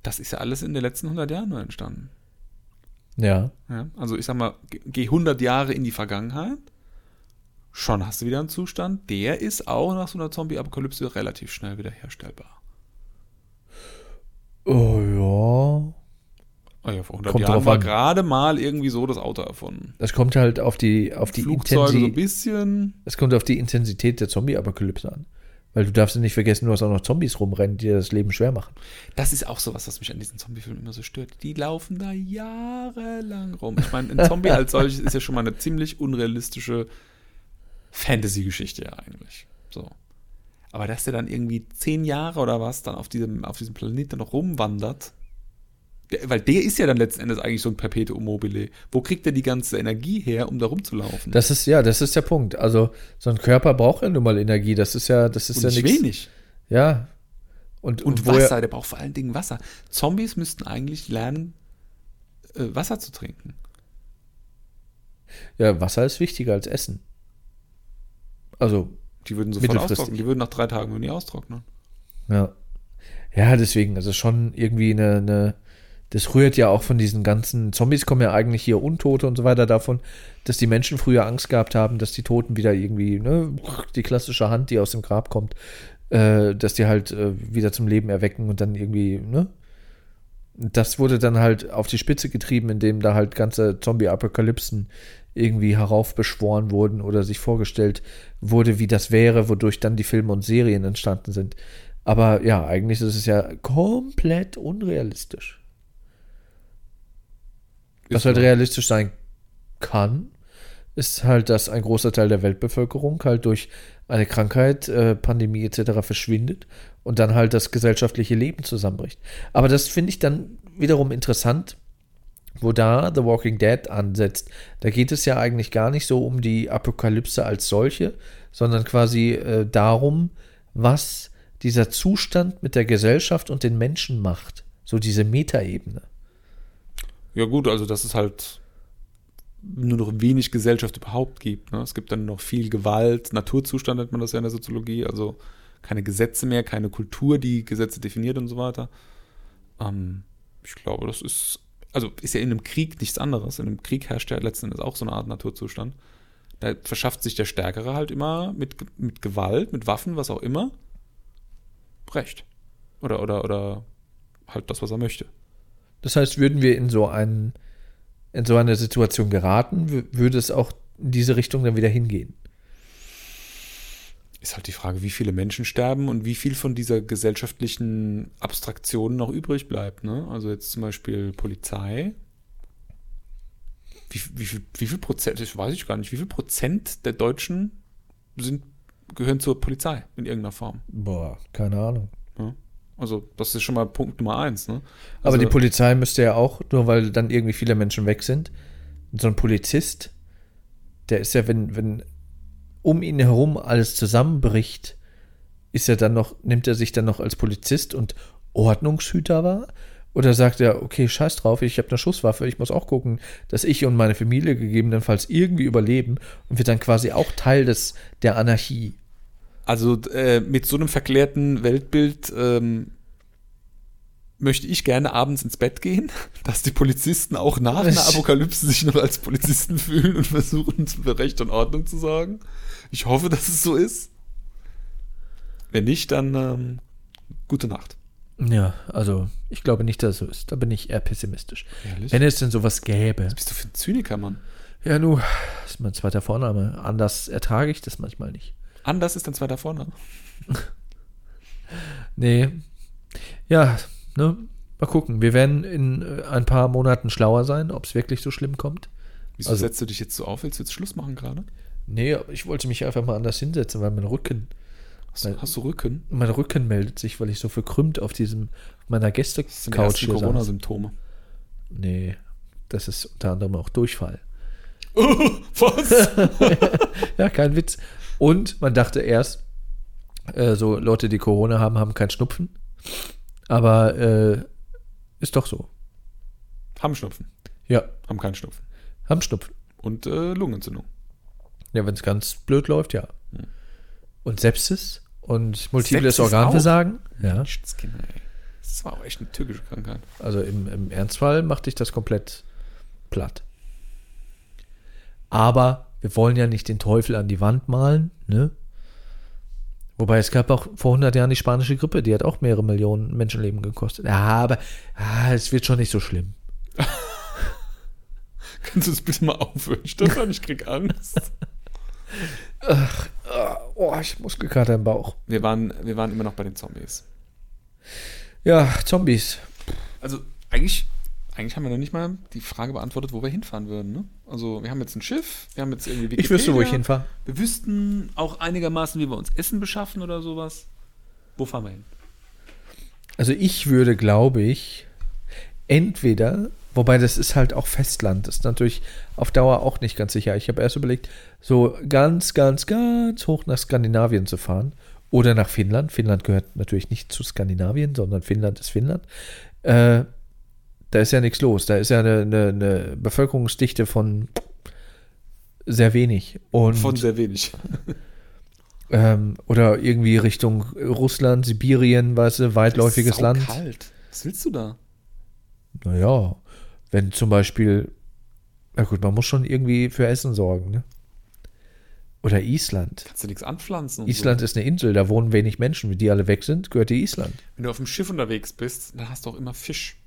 das ist ja alles in den letzten 100 Jahren nur entstanden. Ja. Ja? Also ich sag mal, ge- geh 100 Jahre in die Vergangenheit, schon hast du wieder einen Zustand, der ist auch nach so einer Zombie-Apokalypse relativ schnell wieder herstellbar. Oh ja. Ah ja, vor 100 Kommt Jahren war an. gerade mal irgendwie so das Auto erfunden. Das kommt halt auf die, auf die Flugzeuge so ein Intensität. bisschen. Es kommt auf die Intensität der Zombie-Apokalypse an. Weil du darfst ja nicht vergessen, du hast auch noch Zombies rumrennen, die dir das Leben schwer machen. Das ist auch so was, was mich an diesen Zombie-Filmen immer so stört. Die laufen da jahrelang rum. Ich meine, ein Zombie als solches ist ja schon mal eine ziemlich unrealistische Fantasy-Geschichte ja eigentlich. So. Aber dass der dann irgendwie zehn Jahre oder was dann auf diesem, auf diesem Planeten noch rumwandert, der, weil der ist ja dann letzten Endes eigentlich so ein Perpetuum mobile. Wo kriegt er die ganze Energie her, um da rumzulaufen? Das ist, ja, das ist der Punkt. Also, so ein Körper braucht ja nun mal Energie. Das ist ja, das ist Und ja nicht wenig. Ja. Und, Und er- Wasser, der braucht vor allen Dingen Wasser. Zombies müssten eigentlich lernen, äh, Wasser zu trinken. Ja, Wasser ist wichtiger als Essen. Also, Die würden sofort austrocknen. Die würden nach drei Tagen würden die austrocknen. ja. Ja, deswegen, also schon irgendwie eine, eine, das rührt ja auch von diesen ganzen Zombies kommen ja eigentlich hier Untote und so weiter davon, dass die Menschen früher Angst gehabt haben, dass die Toten wieder irgendwie, ne, die klassische Hand, die aus dem Grab kommt, äh, dass die halt äh, wieder zum Leben erwecken und dann irgendwie, ne? Das wurde dann halt auf die Spitze getrieben, indem da halt ganze Zombie-Apokalypsen irgendwie heraufbeschworen wurden oder sich vorgestellt wurde, wie das wäre, wodurch dann die Filme und Serien entstanden sind. Aber ja, eigentlich ist es ja komplett unrealistisch. Was halt realistisch sein kann, ist halt, dass ein großer Teil der Weltbevölkerung halt durch eine Krankheit, äh, Pandemie etc. verschwindet und dann halt das gesellschaftliche Leben zusammenbricht. Aber das finde ich dann wiederum interessant, wo da The Walking Dead ansetzt. Da geht es ja eigentlich gar nicht so um die Apokalypse als solche, sondern quasi äh, darum, was dieser Zustand mit der Gesellschaft und den Menschen macht. So diese Metaebene. Ja gut, also dass es halt nur noch wenig Gesellschaft überhaupt gibt. Ne? Es gibt dann noch viel Gewalt, Naturzustand nennt man das ja in der Soziologie, also keine Gesetze mehr, keine Kultur, die Gesetze definiert und so weiter. Ähm, ich glaube, das ist, also ist ja in einem Krieg nichts anderes. In einem Krieg herrscht ja letzten Endes auch so eine Art Naturzustand. Da verschafft sich der Stärkere halt immer mit, mit Gewalt, mit Waffen, was auch immer, Recht. Oder, oder, oder halt das, was er möchte. Das heißt, würden wir in so einen, in so eine Situation geraten, wü- würde es auch in diese Richtung dann wieder hingehen. Ist halt die Frage, wie viele Menschen sterben und wie viel von dieser gesellschaftlichen Abstraktion noch übrig bleibt. Ne? Also jetzt zum Beispiel Polizei. Wie, wie, viel, wie viel Prozent, das weiß ich gar nicht, wie viel Prozent der Deutschen sind, gehören zur Polizei in irgendeiner Form? Boah, keine Ahnung. Ja? Also das ist schon mal Punkt Nummer eins. Ne? Aber Also- die Polizei müsste ja auch, nur weil dann irgendwie viele Menschen weg sind, so ein Polizist, der ist ja, wenn, wenn um ihn herum alles zusammenbricht, ist er dann noch, nimmt er sich dann noch als Polizist und Ordnungshüter wahr? Oder sagt er, okay, scheiß drauf, ich habe eine Schusswaffe, ich muss auch gucken, dass ich und meine Familie gegebenenfalls irgendwie überleben und wird dann quasi auch Teil des, der Anarchie. Also äh, mit so einem verklärten Weltbild ähm, möchte ich gerne abends ins Bett gehen, dass die Polizisten auch nach einer Apokalypse sich noch als Polizisten fühlen und versuchen, für Recht und Ordnung zu sorgen. Ich hoffe, dass es so ist. Wenn nicht, dann ähm, gute Nacht. Ja, also ich glaube nicht, dass es so ist. Da bin ich eher pessimistisch. Ehrlich? Wenn es denn sowas gäbe. Was bist du für ein Zyniker, Mann? Ja, nu, das ist mein zweiter Vorname. Anders ertrage ich das manchmal nicht. Anders ist dein zweiter Vorname. Nee. Ja, ne? Mal gucken. Wir werden in äh, ein paar Monaten schlauer sein, ob es wirklich so schlimm kommt. Wieso Also- setzt du dich jetzt so auf? Willst du jetzt Schluss machen gerade? Nee, aber ich wollte mich einfach mal anders hinsetzen, weil mein Rücken, Hast, du- hast du Rücken? mein Rücken meldet sich, weil ich so verkrümmt auf diesem meiner Das sind die Gäste-Couch. Corona-Symptome. Nee, das ist unter anderem auch Durchfall. Was? Ja, kein Witz. Und man dachte erst, äh, so Leute, die Corona haben, haben keinen Schnupfen. Aber äh, ist doch so. haben Schnupfen. Ja, Haben keinen Schnupfen. haben Schnupfen. Und äh, Lungenentzündung. Ja, wenn es ganz blöd läuft, ja. Und Sepsis und multiples Sepsis Organversagen. Ja. Skinner, ey. Das war auch echt eine türkische Krankheit. Also im, im Ernstfall macht dich das komplett platt. Aber wir wollen ja nicht den Teufel an die Wand malen, ne? Wobei es gab auch vor 100 Jahren die spanische Grippe, die hat auch mehrere Millionen Menschenleben gekostet. Ja, aber ah, es wird schon nicht so schlimm. Kannst du das bitte mal aufhören, Stefan? Ich krieg Angst. Ah, oh, ich Muskelkater im Bauch. Wir waren, wir waren immer noch bei den Zombies. Ja, Zombies. Also eigentlich, eigentlich haben wir noch nicht mal die Frage beantwortet, wo wir hinfahren würden. Ne? Also wir haben jetzt ein Schiff, wir haben jetzt irgendwie Ich wüsste, wo ich Wikipedia. hinfahre. Wir wüssten auch einigermaßen, wie wir uns Essen beschaffen oder sowas. Wo fahren wir hin? Also ich würde, glaube ich, entweder, wobei das ist halt auch Festland, das ist natürlich auf Dauer auch nicht ganz sicher. Ich habe erst überlegt, so ganz, ganz, ganz hoch nach Skandinavien zu fahren oder nach Finnland. Finnland gehört natürlich nicht zu Skandinavien, sondern Finnland ist Finnland. Äh, da ist ja nichts los. Da ist ja eine, eine, eine Bevölkerungsdichte von sehr wenig. Und Von sehr wenig. ähm, oder irgendwie Richtung Russland, Sibirien, weißt du, weitläufiges Sau Land. kalt. Was willst du da? Naja, wenn zum Beispiel, na gut, man muss schon irgendwie für Essen sorgen, ne? Oder Island. Kannst du nichts anpflanzen? Island ist eine Insel, da wohnen wenig Menschen. Wenn die alle weg sind, gehört die Island. So. Wenn du auf dem Schiff unterwegs bist, dann hast du auch immer Fisch.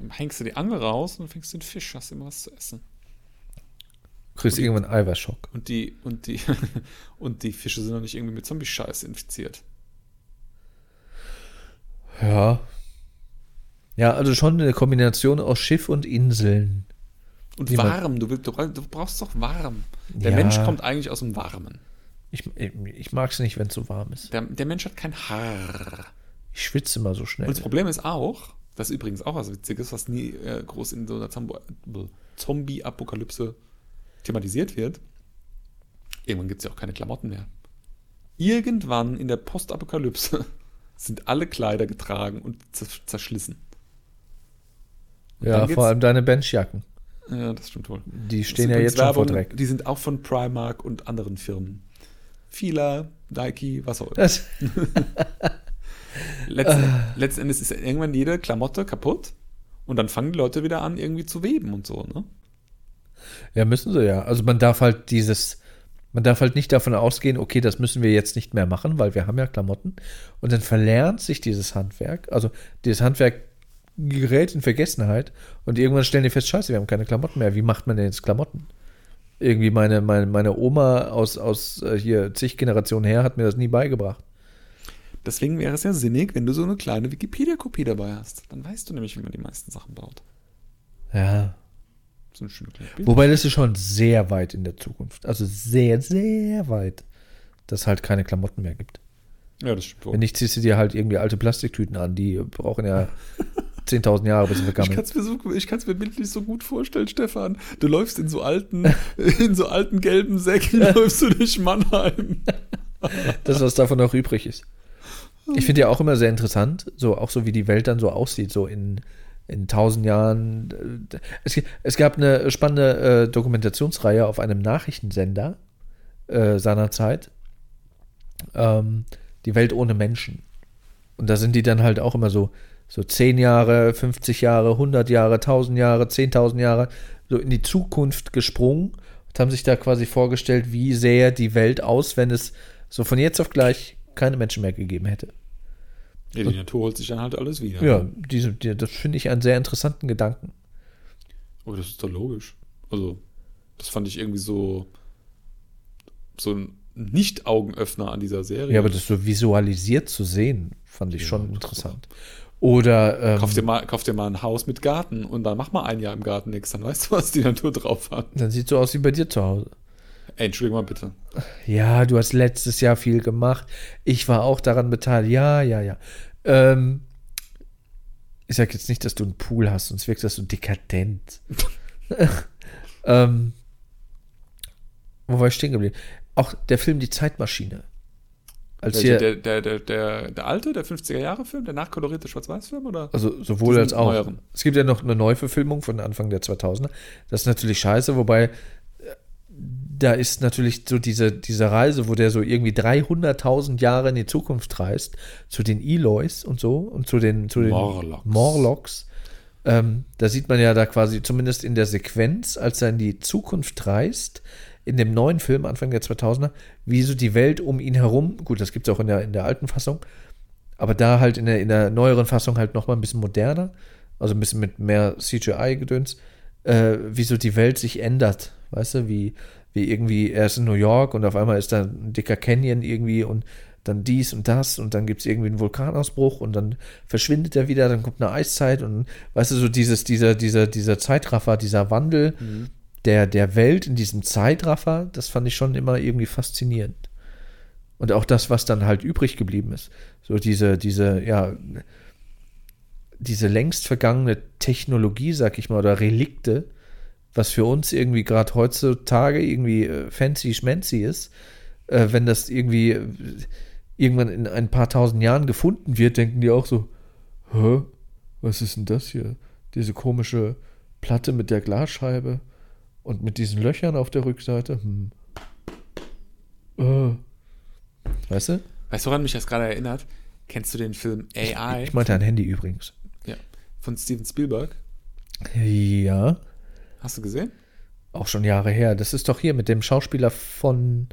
Dann hängst du die Angel raus und fängst den Fisch, hast immer was zu essen. Du kriegst irgendwann einen. Und die, und die, und die Fische sind noch nicht irgendwie mit Zombie-Scheiß infiziert. Ja. Ja, also schon eine Kombination aus Schiff und Inseln. Und warm, du, willst, du brauchst doch warm. Der Ja. Mensch kommt eigentlich aus dem Warmen. Ich, ich mag es nicht, wenn es so warm ist. Der, der Mensch hat kein Haar. Ich schwitze immer so schnell. Und das Problem ist auch, das ist übrigens auch was Witziges, was nie äh, groß in so einer Zombie-Apokalypse thematisiert wird. Irgendwann gibt es ja auch keine Klamotten mehr. Irgendwann in der Postapokalypse sind alle Kleider getragen und zersch- zerschlissen. ja, dann geht's- vor allem deine Benchjacken. Ja, das stimmt wohl. Die stehen ja jetzt schon vor Werbung, Dreck. Die sind auch von Primark und anderen Firmen. Fila, Nike, was auch immer. Letzten, Ah. letzten Endes ist irgendwann jede Klamotte kaputt und dann fangen die Leute wieder an, irgendwie zu weben und so, ne? Ja, müssen sie ja. Also man darf halt dieses, man darf halt nicht davon ausgehen, okay, das müssen wir jetzt nicht mehr machen, weil wir haben ja Klamotten. Und dann verlernt sich dieses Handwerk. Also dieses Handwerk gerät in Vergessenheit und irgendwann stellen die fest, scheiße, wir haben keine Klamotten mehr. Wie macht man denn jetzt Klamotten? Irgendwie meine, meine, meine Oma aus, aus äh, hier zig Generationen her hat mir das nie beigebracht. Deswegen wäre es ja sinnig, wenn du so eine kleine Wikipedia-Kopie dabei hast. Dann weißt du nämlich, wie man die meisten Sachen baut. Ja. So eine schöne kleine Bild. Wobei das ist schon sehr weit in der Zukunft. Also sehr, sehr weit, dass es halt keine Klamotten mehr gibt. Ja, das stimmt. Wenn nicht, ziehst du dir halt irgendwie alte Plastiktüten an, die brauchen ja 10.000 Jahre, bis sie Ich vergammeln. kann es mir, so, ich mir bildlich so gut vorstellen, Stefan. Du läufst in so alten, in so alten gelben Säcken, läufst du durch Mannheim. Das, was davon noch übrig ist. Ich finde ja auch immer sehr interessant, so auch so wie die Welt dann so aussieht, so in, in tausend Jahren. Es, es gab eine spannende äh, Dokumentationsreihe auf einem Nachrichtensender äh, seinerzeit. Ähm, die Welt ohne Menschen. Und da sind die dann halt auch immer so, so 10 Jahre, 50 Jahre, 100 Jahre, 1000 Jahre, 10.000 Jahre so in die Zukunft gesprungen und haben sich da quasi vorgestellt, wie sähe die Welt aus, wenn es so von jetzt auf gleich keine Menschen mehr gegeben hätte. Ja, die Natur holt sich dann halt alles wieder. Ja, diese, die, das finde ich einen sehr interessanten Gedanken. Aber das ist doch logisch. Also, das fand ich irgendwie so, so ein Nicht-Augenöffner an dieser Serie. Ja, aber das so visualisiert zu sehen, fand ich Ja, schon interessant. Oder ähm, Kauf dir, mal, kauf dir mal ein Haus mit Garten und dann mach mal ein Jahr im Garten nichts. Dann weißt du, was die Natur drauf hat. dann sieht so aus wie bei dir zu Hause. Ey, Entschuldigung mal bitte. Ja, du hast letztes Jahr viel gemacht. Ich war auch daran beteiligt. Ja, ja, ja. Ähm, ich sag jetzt nicht, dass du einen Pool hast, sonst wirkst das so dekadent. ähm, wo war ich stehen geblieben? Auch der Film Die Zeitmaschine. Als Welcher, hier, der, der, der, der, der alte, der 50er-Jahre-Film, der nachkolorierte Schwarz-Weiß-Film? oder? also sowohl als auch. neueren. Es gibt ja noch eine Neuverfilmung von Anfang der 2000er. Das ist natürlich scheiße, wobei da ist natürlich so diese, diese Reise, wo der so irgendwie 300.000 Jahre in die Zukunft reist, zu den Eloys und so und zu den, zu den Morlocks. Morlocks. Ähm, da sieht man ja da quasi, zumindest in der Sequenz, als er in die Zukunft reist, in dem neuen Film Anfang der 2000er, wie so die Welt um ihn herum, gut, das gibt es auch in der, in der alten Fassung, aber da halt in der, in der neueren Fassung halt nochmal ein bisschen moderner, also ein bisschen mit mehr CGI-Gedöns, äh, wie so die Welt sich ändert, weißt du, wie, wie irgendwie, er ist in New York und auf einmal ist da ein dicker Canyon irgendwie und dann dies und das und dann gibt es irgendwie einen Vulkanausbruch und dann verschwindet er wieder, dann kommt eine Eiszeit und weißt du, so dieses, dieser, dieser, dieser Zeitraffer, dieser Wandel der, der Welt in diesem Zeitraffer, das fand ich schon immer irgendwie faszinierend. Und auch das, was dann halt übrig geblieben ist. So diese, diese, ja, diese längst vergangene Technologie, sag ich mal, oder Relikte, was für uns irgendwie gerade heutzutage irgendwie äh, fancy schmancy ist, äh, wenn das irgendwie äh, irgendwann in ein paar tausend Jahren gefunden wird, denken die auch so, hä, was ist denn das hier? Diese komische Platte mit der Glasscheibe und mit diesen Löchern auf der Rückseite. Hm. Äh. Weißt du? Weißt du, woran mich das gerade erinnert? Kennst du den Film AI Ich meinte ein Handy übrigens. ja, von Steven Spielberg? Ja, Hast du gesehen? auch schon Jahre her. Das ist doch hier mit dem Schauspieler von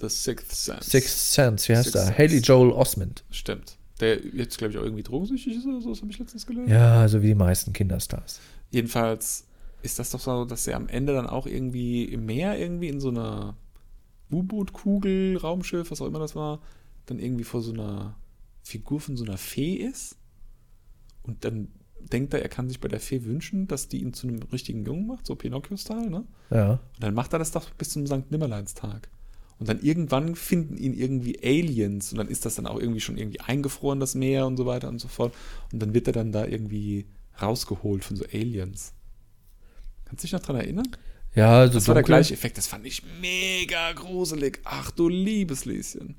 The Sixth Sense. Sixth Sense. Wie heißt Sixth er? Haley Joel Osment. Stimmt. Der jetzt, glaube ich, auch irgendwie drogensüchtig ist oder so, das habe ich letztens gelernt. Ja, so wie die meisten Kinderstars. Jedenfalls ist das doch so, dass er am Ende dann auch irgendwie im Meer, irgendwie in so einer U-Boot-Kugel, Raumschiff, was auch immer das war, dann irgendwie vor so einer Figur von so einer Fee ist. Und dann denkt er, er kann sich bei der Fee wünschen, dass die ihn zu einem richtigen Jungen macht, so Pinocchio-Style, ne? Ja. Und dann macht er das doch bis zum St. Nimmerleinstag. Und dann irgendwann finden ihn irgendwie Aliens und dann ist das dann auch irgendwie schon irgendwie eingefroren, das Meer und so weiter und so fort. Und dann wird er dann da irgendwie rausgeholt von so Aliens. Kannst du dich noch dran erinnern? Ja, so Das war der dunkel. gleiche Effekt, das fand ich mega gruselig. Ach du liebes Lieschen.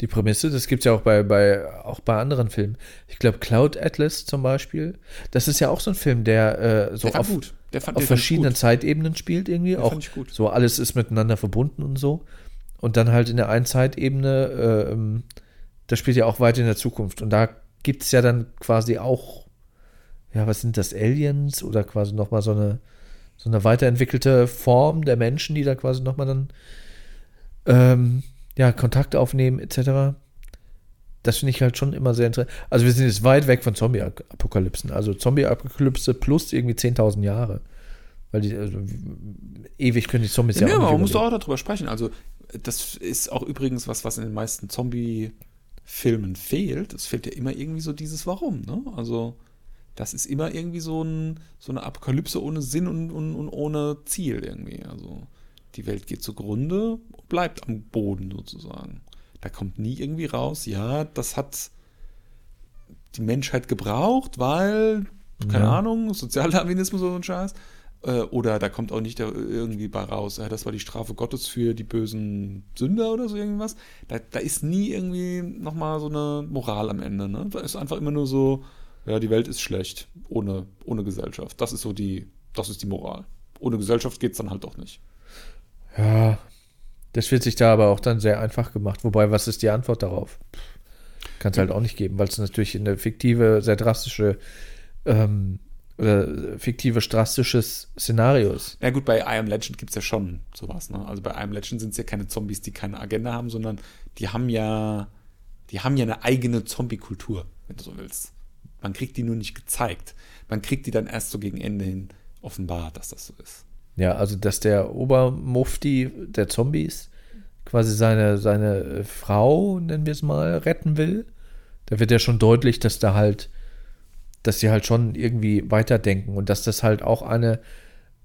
Die Prämisse, das gibt es ja auch bei, bei, auch bei anderen Filmen. Ich glaube, Cloud Atlas zum Beispiel, das ist ja auch so ein Film, der äh, so Der auf. Der fand, auf verschiedenen. Zeitebenen spielt irgendwie. Den auch so alles ist miteinander verbunden und so. Und dann halt in der einen Zeitebene, äh, ähm, das spielt ja auch weit in der Zukunft. Und da gibt es ja dann quasi auch, ja, was sind das, Aliens oder quasi nochmal so eine, so eine weiterentwickelte Form der Menschen, die da quasi nochmal dann ähm, ja, Kontakt aufnehmen, etc. das finde ich halt schon immer sehr interessant. Also wir sind jetzt weit weg von Zombie-Apokalypsen. Also Zombie-Apokalypse plus irgendwie 10.000 Jahre. Weil die, also, ewig können die Zombies ja, Ja, auch aber nicht man muss auch darüber sprechen. Also, das ist auch übrigens was, was in den meisten Zombie-Filmen fehlt. Es fehlt ja immer irgendwie so dieses Warum, ne? Also, das ist immer irgendwie so, ein, so eine Apokalypse ohne Sinn und, und, und ohne Ziel irgendwie. Also, die Welt geht zugrunde und bleibt am Boden sozusagen. Da kommt nie irgendwie raus, ja, das hat die Menschheit gebraucht, weil, keine Ja. Ahnung, Sozialdarwinismus oder so ein Scheiß. Äh, Oder da kommt auch nicht irgendwie bei raus, das war die Strafe Gottes für die bösen Sünder oder so irgendwas. Da, da ist nie irgendwie nochmal so eine Moral am Ende. Ne? Da ist einfach immer nur so, ja, die Welt ist schlecht, ohne, ohne Gesellschaft. Das ist so die, das ist die Moral. Ohne Gesellschaft geht es dann halt doch nicht. Ja, das wird sich da aber auch dann sehr einfach gemacht. Wobei, was ist die Antwort darauf? Kann es halt auch nicht geben, weil es natürlich eine fiktive, sehr drastische ähm, oder fiktives, drastisches Szenario ist. Na gut, bei I Am Legend gibt es ja schon sowas. Ne? Also bei I Am Legend sind es ja keine Zombies, die keine Agenda haben, sondern die haben ja, die haben ja eine eigene Zombie-Kultur, wenn du so willst. Man kriegt die nur nicht gezeigt. Man kriegt die dann erst so gegen Ende hin offenbart, dass das so ist. Ja, also dass der Obermufti der Zombies quasi seine, seine äh, Frau, nennen wir es mal, retten will. Da wird ja schon deutlich, dass da halt, dass sie halt schon irgendwie weiterdenken und dass das halt auch eine,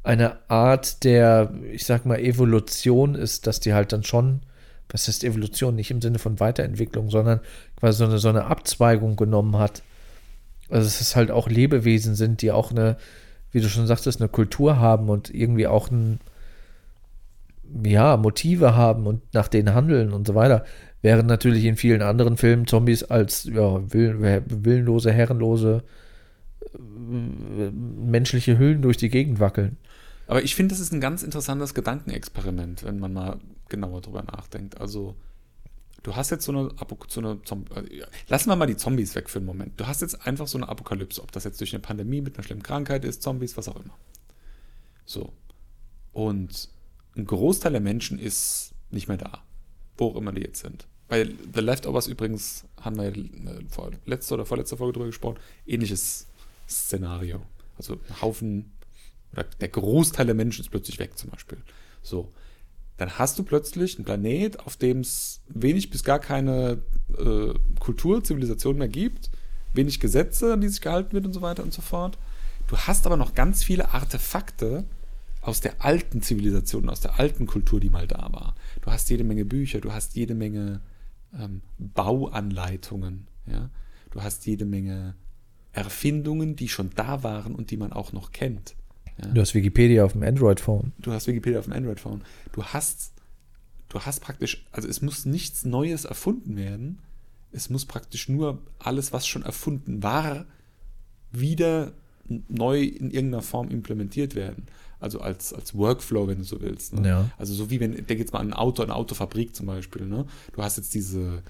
eine Art der, ich sag mal, Evolution ist, dass die halt dann schon, was heißt Evolution, nicht im Sinne von Weiterentwicklung, sondern quasi so eine, so eine Abzweigung genommen hat. Also dass es halt auch Lebewesen sind, die auch eine, wie du schon sagtest, eine Kultur haben und irgendwie auch ein, ja, Motive haben und nach denen handeln und so weiter. Während natürlich in vielen anderen Filmen Zombies als ja, will, willenlose, herrenlose äh, menschliche Hüllen durch die Gegend wackeln. Aber ich finde, das ist ein ganz interessantes Gedankenexperiment, wenn man mal genauer drüber nachdenkt. Also, du hast jetzt so eine, Apo so eine äh, lassen wir mal die Zombies weg für einen Moment. Du hast jetzt einfach so eine Apokalypse, ob das jetzt durch eine Pandemie mit einer schlimmen Krankheit ist, Zombies, was auch immer. So. Und ein Großteil der Menschen ist nicht mehr da, wo auch immer die jetzt sind. Bei The Leftovers übrigens haben wir äh, vor letzter oder vorletzter Folge drüber gesprochen, ähnliches Szenario. Also ein Haufen oder der Großteil der Menschen ist plötzlich weg zum Beispiel. So, dann hast du plötzlich einen Planet, auf dem es wenig bis gar keine äh, Kultur, Zivilisation mehr gibt, wenig Gesetze, an die sich gehalten wird und so weiter und so fort. Du hast aber noch ganz viele Artefakte aus der alten Zivilisation, aus der alten Kultur, die mal da war. Du hast jede Menge Bücher, du hast jede Menge ähm, Bauanleitungen, ja. Du hast jede Menge Erfindungen, die schon da waren und die man auch noch kennt. Ja? Du hast Wikipedia auf dem Android-Phone. Du hast Wikipedia auf dem Android-Phone. Du hast, du hast praktisch, also es muss nichts Neues erfunden werden. Es muss praktisch nur alles, was schon erfunden war, wieder neu in irgendeiner Form implementiert werden. Also als, als Workflow, wenn du so willst. Ne? Ja. Also so wie wenn, denk jetzt mal an ein Auto, eine Autofabrik zum Beispiel. Ne? Du hast jetzt diese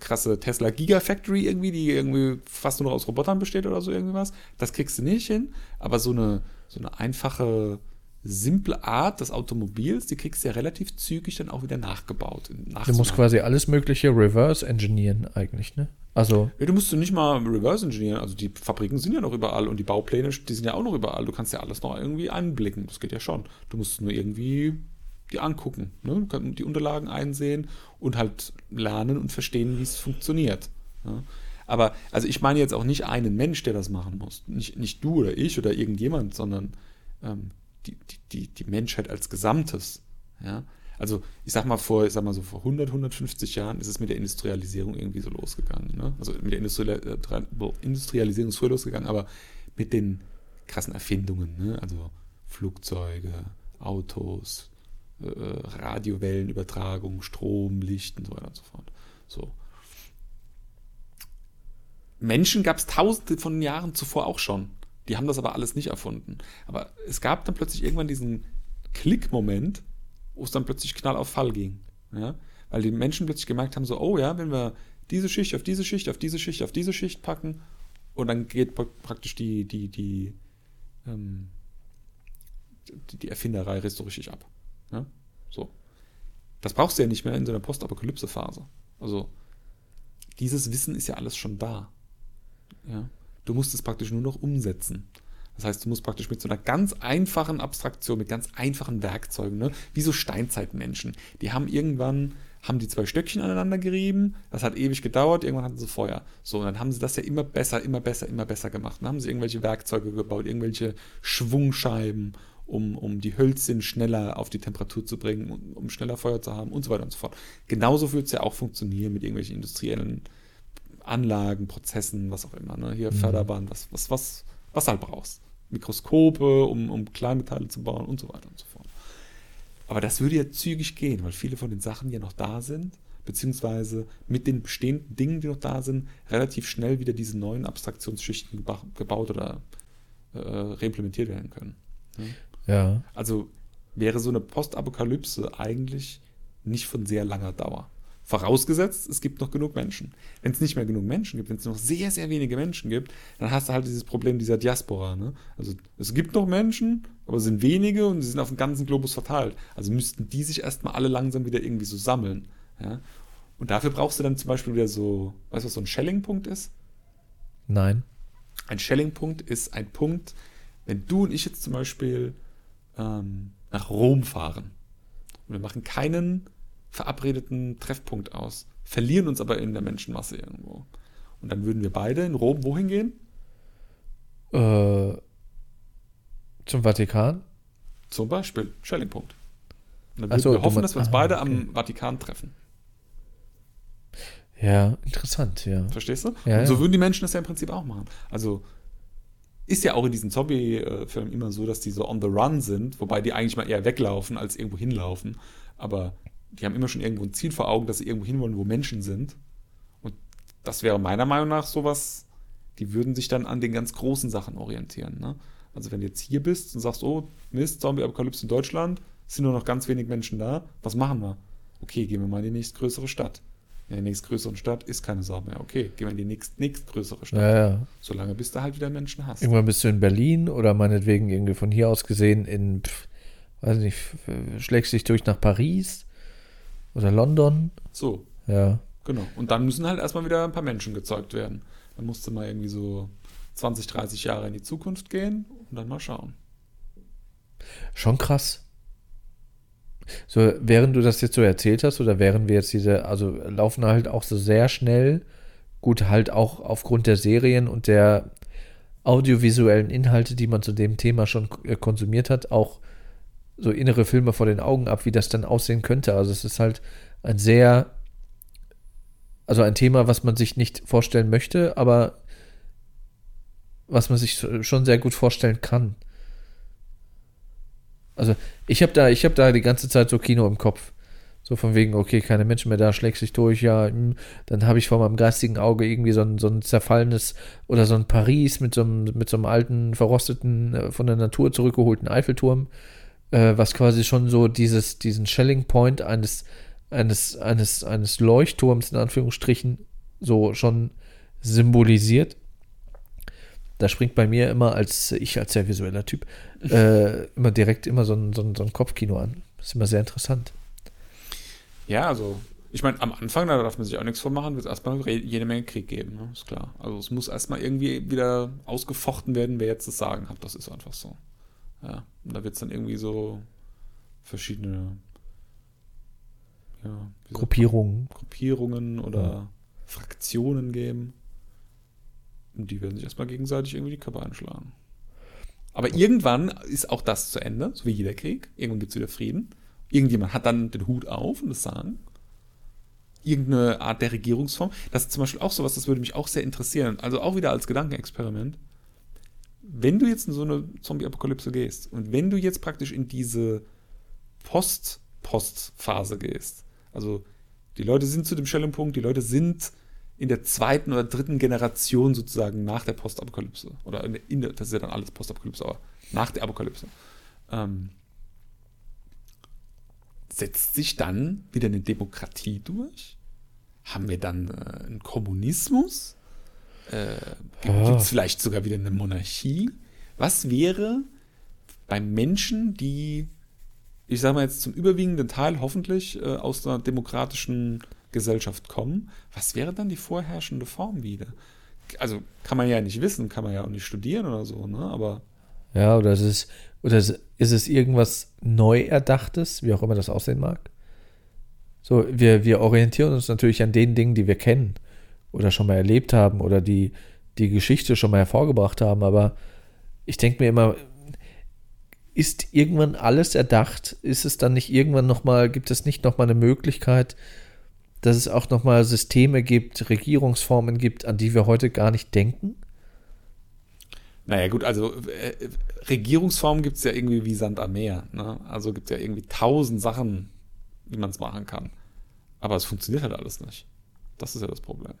krasse Tesla Gigafactory irgendwie, die irgendwie fast nur noch aus Robotern besteht oder so irgendwas. Das kriegst du nicht hin. Aber so eine, so eine einfache, simple Art des Automobils, die kriegst du ja relativ zügig dann auch wieder nachgebaut. Du musst quasi alles Mögliche reverse engineeren eigentlich, ne? Also, Ja, du musst du nicht mal reverse engineeren. Also die Fabriken sind ja noch überall und die Baupläne, die sind ja auch noch überall. Du kannst ja alles noch irgendwie einblicken. Das geht ja schon. Du musst nur irgendwie die angucken, ne? Die Unterlagen einsehen und halt lernen und verstehen, wie es funktioniert. Ja? Aber also ich meine jetzt auch nicht einen Mensch, der das machen muss. Nicht, nicht du oder ich oder irgendjemand, sondern ähm, die, die, die, Menschheit als Gesamtes. Ja? Also ich sag mal vor, ich sag mal so vor 100, 150 Jahren ist es mit der Industrialisierung irgendwie so losgegangen. Ne? Also mit der äh, Industrialisierung ist früher losgegangen, aber mit den krassen Erfindungen, ne? also Flugzeuge, Autos, äh, Radiowellenübertragung, Strom, Licht und so weiter und so fort. So. Menschen gab es tausende von Jahren zuvor auch schon. Die haben das aber alles nicht erfunden. Aber es gab dann plötzlich irgendwann diesen Klickmoment, wo es dann plötzlich knall auf Fall ging. Ja? Weil die Menschen plötzlich gemerkt haben, so, oh ja, wenn wir diese Schicht auf diese Schicht, auf diese Schicht, auf diese Schicht packen, und dann geht pra- praktisch die, die, die, ähm, die, die Erfinderei so richtig ab. Ja? So. Das brauchst du ja nicht mehr in so einer Postapokalypse-Phase. Also dieses Wissen ist ja alles schon da. Ja? Du musst es praktisch nur noch umsetzen. Das heißt, du musst praktisch mit so einer ganz einfachen Abstraktion, mit ganz einfachen Werkzeugen, ne? wie so Steinzeitmenschen, die haben irgendwann, haben die zwei Stöckchen aneinander gerieben, das hat ewig gedauert, irgendwann hatten sie Feuer. So, und dann haben sie das ja immer besser, immer besser, immer besser gemacht. Dann haben sie irgendwelche Werkzeuge gebaut, irgendwelche Schwungscheiben, um, um die Hölzchen schneller auf die Temperatur zu bringen, um, um schneller Feuer zu haben und so weiter und so fort. Genauso wird es ja auch funktionieren mit irgendwelchen industriellen Anlagen, Prozessen, was auch immer. Ne? Hier mhm. Förderbahn, was, was, was, was halt brauchst. Mikroskope, um, um Kleinmetalle zu bauen und so weiter und so fort. Aber das würde ja zügig gehen, weil viele von den Sachen ja noch da sind, beziehungsweise mit den bestehenden Dingen, die noch da sind, relativ schnell wieder diese neuen Abstraktionsschichten gebaut oder äh, reimplementiert werden können. Ja. ja. Also wäre so eine Postapokalypse eigentlich nicht von sehr langer Dauer. Vorausgesetzt, es gibt noch genug Menschen. Wenn es nicht mehr genug Menschen gibt, wenn es noch sehr, sehr wenige Menschen gibt, dann hast du halt dieses Problem dieser Diaspora. Ne? Also es gibt noch Menschen, aber es sind wenige und sie sind auf dem ganzen Globus verteilt. Also müssten die sich erstmal alle langsam wieder irgendwie so sammeln. Ja? Und dafür brauchst du dann zum Beispiel wieder so, weißt du, was so ein Schelling-Punkt ist? Nein. Ein Schelling-Punkt ist ein Punkt, wenn du und ich jetzt zum Beispiel ähm, nach Rom fahren und wir machen keinen verabredeten Treffpunkt aus, verlieren uns aber in der Menschenmasse irgendwo. Und dann würden wir beide in Rom wohin gehen? Äh, zum Vatikan? Zum Beispiel, Schellingpunkt. Und dann würden so, wir hoffen, dass wir uns aha, beide okay. am Vatikan treffen. Ja, interessant, ja. Verstehst du? Ja, und so ja. würden die Menschen das ja im Prinzip auch machen. Also ist ja auch in diesen Zombie-Filmen immer so, dass die so on the run sind, wobei die eigentlich mal eher weglaufen als irgendwo hinlaufen. Aber die haben immer schon irgendwo ein Ziel vor Augen, dass sie irgendwo hinwollen, wo Menschen sind. Und das wäre meiner Meinung nach sowas, die würden sich dann an den ganz großen Sachen orientieren. Ne? Also wenn du jetzt hier bist und sagst, oh, Mist, Zombie-Apokalypse in Deutschland, sind nur noch ganz wenig Menschen da, was machen wir? Okay, gehen wir mal in die nächstgrößere Stadt. In der nächstgrößeren Stadt ist keine Sau mehr. Okay, gehen wir in die nächst, nächstgrößere Stadt. Ja, ja. Solange bis du halt wieder Menschen hast. Irgendwann bist du in Berlin oder meinetwegen irgendwie von hier aus gesehen in, pff, weiß nicht, schlägst dich durch nach Paris oder London. So. Ja. Genau. Und dann müssen halt erstmal wieder ein paar Menschen gezeugt werden. Dann musst du mal irgendwie so 20, 30 Jahre in die Zukunft gehen und dann mal schauen. Schon krass. So, während du das jetzt so erzählt hast, oder während wir jetzt diese, also laufen halt auch so sehr schnell, gut, halt auch aufgrund der Serien und der audiovisuellen Inhalte, die man zu dem Thema schon äh, konsumiert hat, auch so innere Filme vor den Augen ab, wie das dann aussehen könnte. Also es ist halt ein sehr, also ein Thema, was man sich nicht vorstellen möchte, aber was man sich schon sehr gut vorstellen kann. Also ich habe da, ich habe da die ganze Zeit so Kino im Kopf. So von wegen, okay, keine Menschen mehr da, schlägt sich durch, ja, hm, dann habe ich vor meinem geistigen Auge irgendwie so ein, so ein zerfallenes oder so ein Paris mit so einem, mit so einem alten, verrosteten, äh, von der Natur zurückgeholten Eiffelturm äh, was quasi schon so dieses, diesen Shelling Point eines, eines, eines, eines Leuchtturms in Anführungsstrichen so schon symbolisiert. Da springt bei mir immer als, ich als sehr visueller Typ, äh, immer direkt immer so ein, so, ein, so ein Kopfkino an. Das ist immer sehr interessant. Ja, also ich meine, am Anfang, da darf man sich auch nichts vormachen, wird es erstmal jede Menge Krieg geben, ne? ist klar. Also es muss erstmal irgendwie wieder ausgefochten werden, wer jetzt das Sagen hat. Das ist einfach so. Ja, und da wird es dann irgendwie so verschiedene ja, Gruppierungen. Gruppierungen oder ja. Fraktionen geben. Und die werden sich erstmal gegenseitig irgendwie die Köpfe einschlagen. Aber irgendwann ist auch das zu Ende, so wie jeder Krieg. Irgendwann gibt es wieder Frieden. Irgendjemand hat dann den Hut auf und das Sagen. Irgendeine Art der Regierungsform. Das ist zum Beispiel auch sowas, das würde mich auch sehr interessieren. Also auch wieder als Gedankenexperiment wenn du jetzt in so eine Zombie-Apokalypse gehst und wenn du jetzt praktisch in diese Post-Post-Phase gehst, also die Leute sind zu dem Stellungpunkt, die Leute sind in der zweiten oder dritten Generation sozusagen nach der Postapokalypse. Oder in der, in der, das ist ja dann alles Postapokalypse, aber nach der Apokalypse. Ähm, setzt sich dann wieder eine Demokratie durch? Haben wir dann äh, einen Kommunismus? Äh, Gibt es vielleicht sogar wieder eine Monarchie? Was wäre bei Menschen, die, ich sage mal jetzt zum überwiegenden Teil hoffentlich äh, aus einer demokratischen Gesellschaft kommen, was wäre dann die vorherrschende Form wieder? Also kann man ja nicht wissen, kann man ja auch nicht studieren oder so, ne? Aber Ja, oder ist es, oder ist es irgendwas neu erdachtes, wie auch immer das aussehen mag? So, wir, wir orientieren uns natürlich an den Dingen, die wir kennen oder schon mal erlebt haben oder die die Geschichte schon mal hervorgebracht haben, aber ich denke mir immer, ist irgendwann alles erdacht? Ist es dann nicht irgendwann nochmal, gibt es nicht nochmal eine Möglichkeit, dass es auch nochmal Systeme gibt, Regierungsformen gibt, an die wir heute gar nicht denken? Naja, gut, also äh, Regierungsformen gibt es ja irgendwie wie Sand am Meer. Ne? Also gibt es ja irgendwie tausend Sachen, wie man es machen kann. Aber es funktioniert halt alles nicht. Das ist ja das Problem.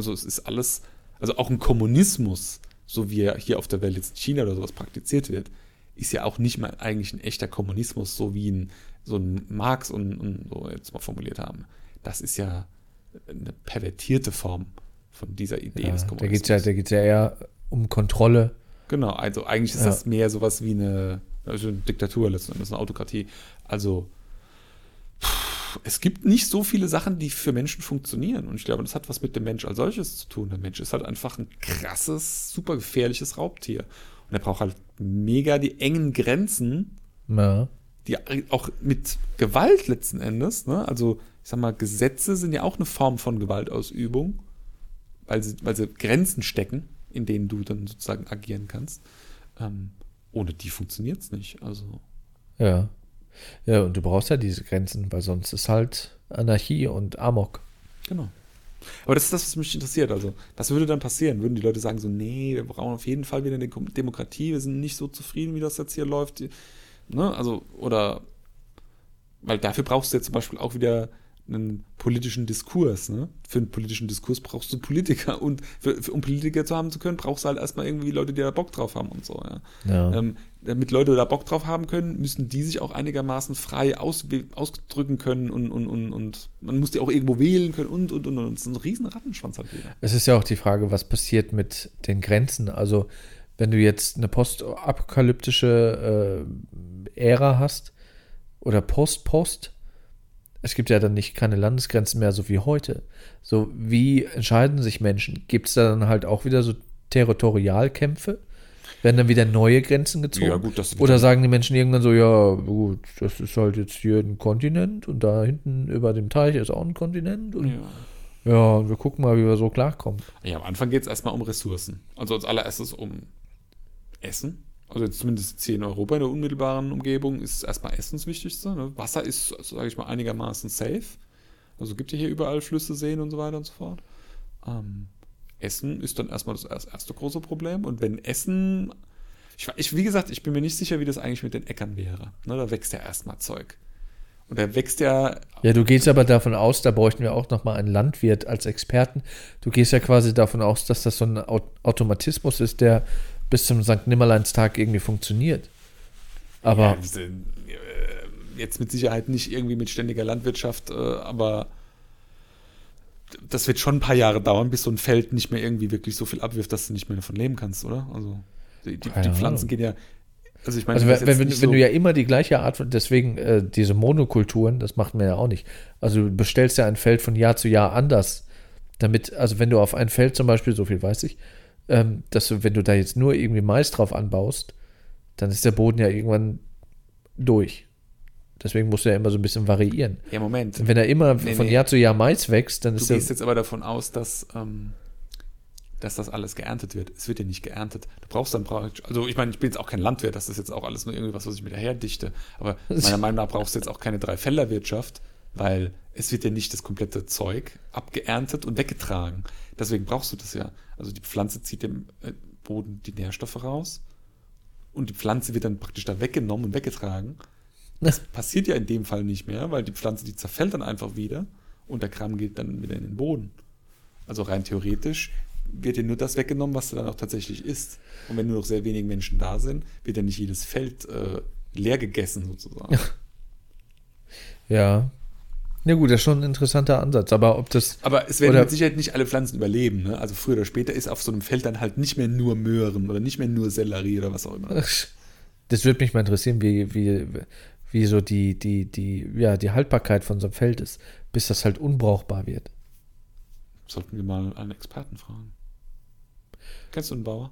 Also es ist alles, also auch ein Kommunismus, so wie er hier auf der Welt jetzt in China oder sowas praktiziert wird, ist ja auch nicht mal eigentlich ein echter Kommunismus, so wie ein, so ein Marx und, und so jetzt mal formuliert haben. Das ist ja eine pervertierte Form von dieser Idee Ja, des da Kommunismus. geht es ja, da geht's ja eher um Kontrolle. Genau, also eigentlich ist Ja. das mehr sowas wie eine, also eine Diktatur letzten Endes, eine Autokratie. Also es gibt nicht so viele Sachen, die für Menschen funktionieren. Und ich glaube, das hat was mit dem Mensch als solches zu tun. Der Mensch ist halt einfach ein krasses, super gefährliches Raubtier. Und er braucht halt mega die engen Grenzen, Ja. die auch mit Gewalt letzten Endes, ne? also ich sag mal, Gesetze sind ja auch eine Form von Gewaltausübung, weil sie, weil sie Grenzen stecken, in denen du dann sozusagen agieren kannst. Ähm, ohne die funktioniert es nicht. Also, Ja. Ja, und du brauchst ja diese Grenzen, weil sonst ist halt Anarchie und Amok. genau. Aber das ist das, was mich interessiert. Also, was würde dann passieren? Würden die Leute sagen so, nee, wir brauchen auf jeden Fall wieder eine Demokratie, wir sind nicht so zufrieden, wie das jetzt hier läuft. Ne? Also, oder, weil dafür brauchst du jetzt zum Beispiel auch wieder einen politischen Diskurs. Ne? Für einen politischen Diskurs brauchst du Politiker und für, für, um Politiker zu haben zu können, brauchst du halt erstmal irgendwie Leute, die da Bock drauf haben und so. Ja? Ja. Ähm, damit Leute da Bock drauf haben können, müssen die sich auch einigermaßen frei aus, ausdrücken können und, und, und, und man muss die auch irgendwo wählen können und, und, und, und. Das ist ein riesen Rattenschwanz halt wieder. Es ist ja auch die Frage, was passiert mit den Grenzen. Also, wenn du jetzt eine postapokalyptische äh, Ära hast oder Post-Post, es gibt ja dann nicht keine Landesgrenzen mehr, so wie heute. So, wie entscheiden sich Menschen? Gibt es da dann halt auch wieder so Territorialkämpfe? Werden dann wieder neue Grenzen gezogen? Ja, gut, das Oder sagen die Menschen irgendwann so, ja, gut, das ist halt jetzt hier ein Kontinent und da hinten über dem Teich ist auch ein Kontinent und Ja. ja, und wir gucken mal, wie wir so klarkommen. Ja, am Anfang geht es erstmal um Ressourcen. Also als allererstes um Essen. Also jetzt zumindest hier in Europa in der unmittelbaren Umgebung ist erstmal Essen das Wichtigste. Ne? Wasser ist, sage ich mal, einigermaßen safe. Also gibt ja hier überall Flüsse, Seen und so weiter und so fort. Ähm, Essen ist dann erstmal das erst- erste große Problem. Und wenn Essen, ich, ich, wie gesagt, ich bin mir nicht sicher, wie das eigentlich mit den Äckern wäre. Ne? Da wächst ja erstmal Zeug. Und da wächst ja Ja, du gehst aber davon aus, da bräuchten wir auch nochmal einen Landwirt als Experten. Du gehst ja quasi davon aus, dass das so ein Au- Automatismus ist, der bis zum St. Nimmerleinstag irgendwie funktioniert. Aber Ja, äh, jetzt mit Sicherheit nicht irgendwie mit ständiger Landwirtschaft, äh, aber das wird schon ein paar Jahre dauern, bis so ein Feld nicht mehr irgendwie wirklich so viel abwirft, dass du nicht mehr davon leben kannst, oder? Also die, die, die Pflanzen gehen ja. Also ich meine, Also wenn, wenn, wenn so- du ja immer die gleiche Art von, deswegen äh, diese Monokulturen, das macht man ja auch nicht. Also du bestellst ja ein Feld von Jahr zu Jahr anders, damit, also wenn du auf ein Feld zum Beispiel, so viel weiß ich, ähm, dass du, wenn du da jetzt nur irgendwie Mais drauf anbaust, dann ist der Boden ja irgendwann durch. Deswegen musst du ja immer so ein bisschen variieren. ja, Moment. Und wenn er immer Nee, von nee. Jahr zu Jahr Mais wächst, dann Du ist der, gehst jetzt aber davon aus, dass, ähm, dass das alles geerntet wird. Es wird ja nicht geerntet. Du brauchst dann, praktisch- also ich meine, ich bin jetzt auch kein Landwirt, das ist jetzt auch alles nur irgendwie was, was ich mir daher dichte. Aber meiner Meinung nach brauchst du jetzt auch keine Dreifelderwirtschaft, weil es wird ja nicht das komplette Zeug abgeerntet und weggetragen. Deswegen brauchst du das ja. Also die Pflanze zieht dem äh, Boden die Nährstoffe raus und die Pflanze wird dann praktisch da weggenommen und weggetragen. Das passiert ja in dem Fall nicht mehr, weil die Pflanze, die zerfällt dann einfach wieder und der Kram geht dann wieder in den Boden. Also rein theoretisch wird dir nur das weggenommen, was du dann auch tatsächlich isst. Und wenn nur noch sehr wenige Menschen da sind, wird ja nicht jedes Feld äh, leer gegessen sozusagen. ja. Ja gut, das ist schon ein interessanter Ansatz, aber ob das, Aber es werden mit Sicherheit nicht alle Pflanzen überleben. Ne? Also früher oder später ist auf so einem Feld dann halt nicht mehr nur Möhren oder nicht mehr nur Sellerie oder was auch immer. das würde mich mal interessieren, wie, wie, wie so die, die, die, ja, die Haltbarkeit von so einem Feld ist, bis das halt unbrauchbar wird. Sollten wir mal einen Experten fragen. Kennst du einen Bauer?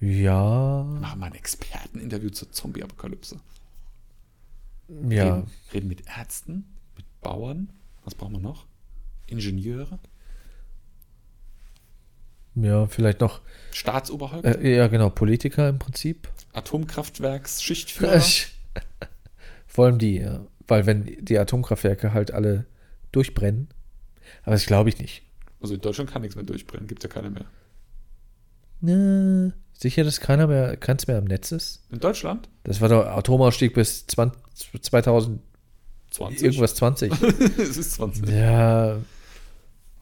Ja, Machen wir ein Experteninterview zur Zombie-Apokalypse. ja. Reden, reden mit Ärzten, mit Bauern. Was brauchen wir noch? Ingenieure, Ja, vielleicht noch, Staatsoberhäupter, äh, ja genau, Politiker im Prinzip. Atomkraftwerks, Schichtführer. Vor allem die, ja. Weil wenn die Atomkraftwerke halt alle durchbrennen, aber das glaube ich nicht. Also in Deutschland kann nichts mehr durchbrennen, gibt ja keine mehr. Na, sicher, dass keiner mehr, keins mehr am Netz ist? In Deutschland? Das war doch Atomausstieg bis 20, 2000 20. irgendwas 20. es ist 20. ja,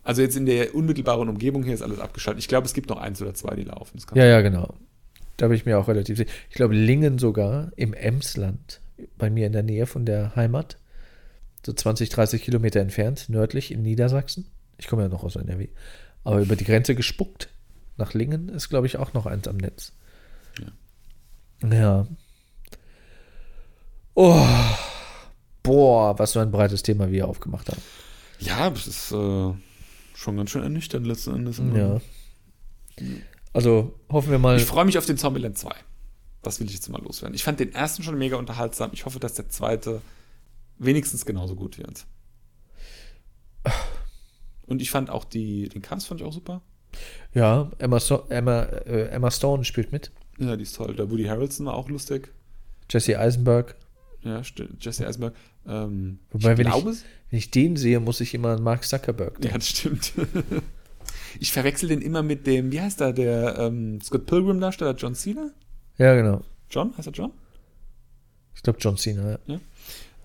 Also jetzt in der unmittelbaren Umgebung hier ist alles abgeschaltet. Ich glaube, es gibt noch eins oder zwei, die laufen. Ja, ja, genau. Da bin ich mir auch relativ sicher. Ich glaube, Lingen sogar im Emsland, bei mir in der Nähe von der Heimat, so 20, 30 Kilometer entfernt, nördlich in Niedersachsen. Ich komme ja noch aus NRW. Aber über die Grenze gespuckt. Nach Lingen ist, glaube ich, auch noch eins am Netz. Ja. Oh. Boah, was für ein breites Thema wir aufgemacht haben. Ja, das ist äh, schon ganz schön ernüchternd letzten Endes. Ja. Also hoffen wir mal. Ich freue mich auf den Zombieland 2. Das will ich jetzt mal loswerden. Ich fand den ersten schon mega unterhaltsam. Ich hoffe, dass der zweite wenigstens genauso gut wird. Und ich fand auch die, den Cast fand ich auch super. Ja, Emma, so Emma, äh, Emma Stone spielt mit. Ja, die ist toll. Der Woody Harrelson war auch lustig. Jesse Eisenberg. Ja, st- Jesse Eisenberg. Ähm, Wobei, ich wenn glaube, ich, wenn ich den sehe, muss ich immer an Mark Zuckerberg Ja, denken. das stimmt. Ich verwechsel den immer mit dem, wie heißt er, der ähm, Scott Pilgrim-Darsteller, John Cena? Ja, genau. John? Heißt er John? Ich glaube John Cena. Ja,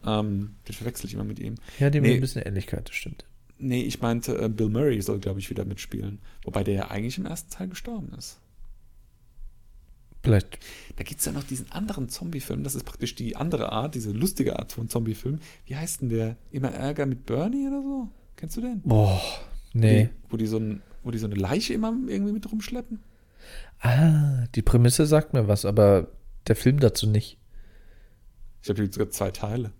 Ähm, den verwechsel ich immer mit ihm. ja dem Nee. ein bisschen Ähnlichkeit, das stimmt. Nee, ich meinte, äh, Bill Murray soll, glaube ich, wieder mitspielen. Wobei der ja eigentlich im ersten Teil gestorben ist. Vielleicht. Da gibt es ja noch diesen anderen Zombie-Film, das ist praktisch die andere Art, diese lustige Art von Zombie-Film. Wie heißt denn der? Immer Ärger mit Bernie oder so? Kennst du den? Boah, nee. Wo die so, ein, wo die so eine Leiche immer irgendwie mit rumschleppen? Ah, die Prämisse sagt mir was, aber der Film dazu nicht. Ich die gibt sogar zwei Teile.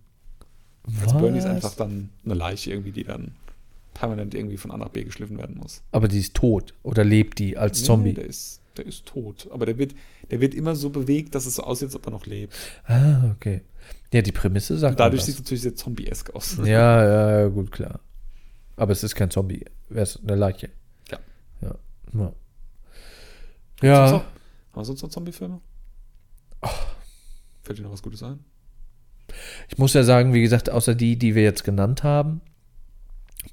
Was? Also Bernie ist einfach dann eine Leiche irgendwie, die dann permanent irgendwie von A nach B geschliffen werden muss. aber die ist tot oder lebt die als Zombie? Nee, der ist, der ist tot. Aber der wird, der wird immer so bewegt, dass es so aussieht, als ob er noch lebt. ah, okay. Ja, die Prämisse sagt Und dadurch sieht es natürlich sehr zombie-esk aus. Ja, ja, ja, gut, klar. Aber es ist kein Zombie. Wer ist eine Leiche? Ja. Ja. Ja. Ja. haben wir sonst noch Zombie-Filme? Fällt dir noch was Gutes ein? Ich muss ja sagen, wie gesagt, außer die, die wir jetzt genannt haben,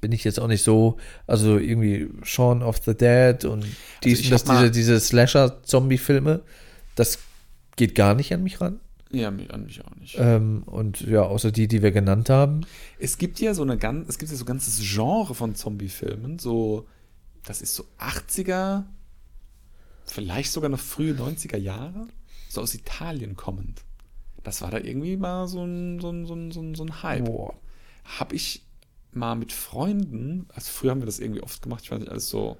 bin ich jetzt auch nicht so, also irgendwie Shaun of the Dead und dies Also hab mal- diese, diese Slasher-Zombie-Filme, das geht gar nicht an mich ran. Ja, an mich auch nicht. Ähm, und ja, außer die, die wir genannt haben. Es gibt ja so eine ganz, es gibt ja so ein ganzes Genre von Zombie-Filmen, so, das ist so 80er, vielleicht sogar noch frühe 90er Jahre, so aus Italien kommend. Das war da irgendwie mal so ein, so ein, so ein, so ein, Hype. Boah. Habe ich mal mit Freunden, also früher haben wir das irgendwie oft gemacht, ich weiß nicht, alles so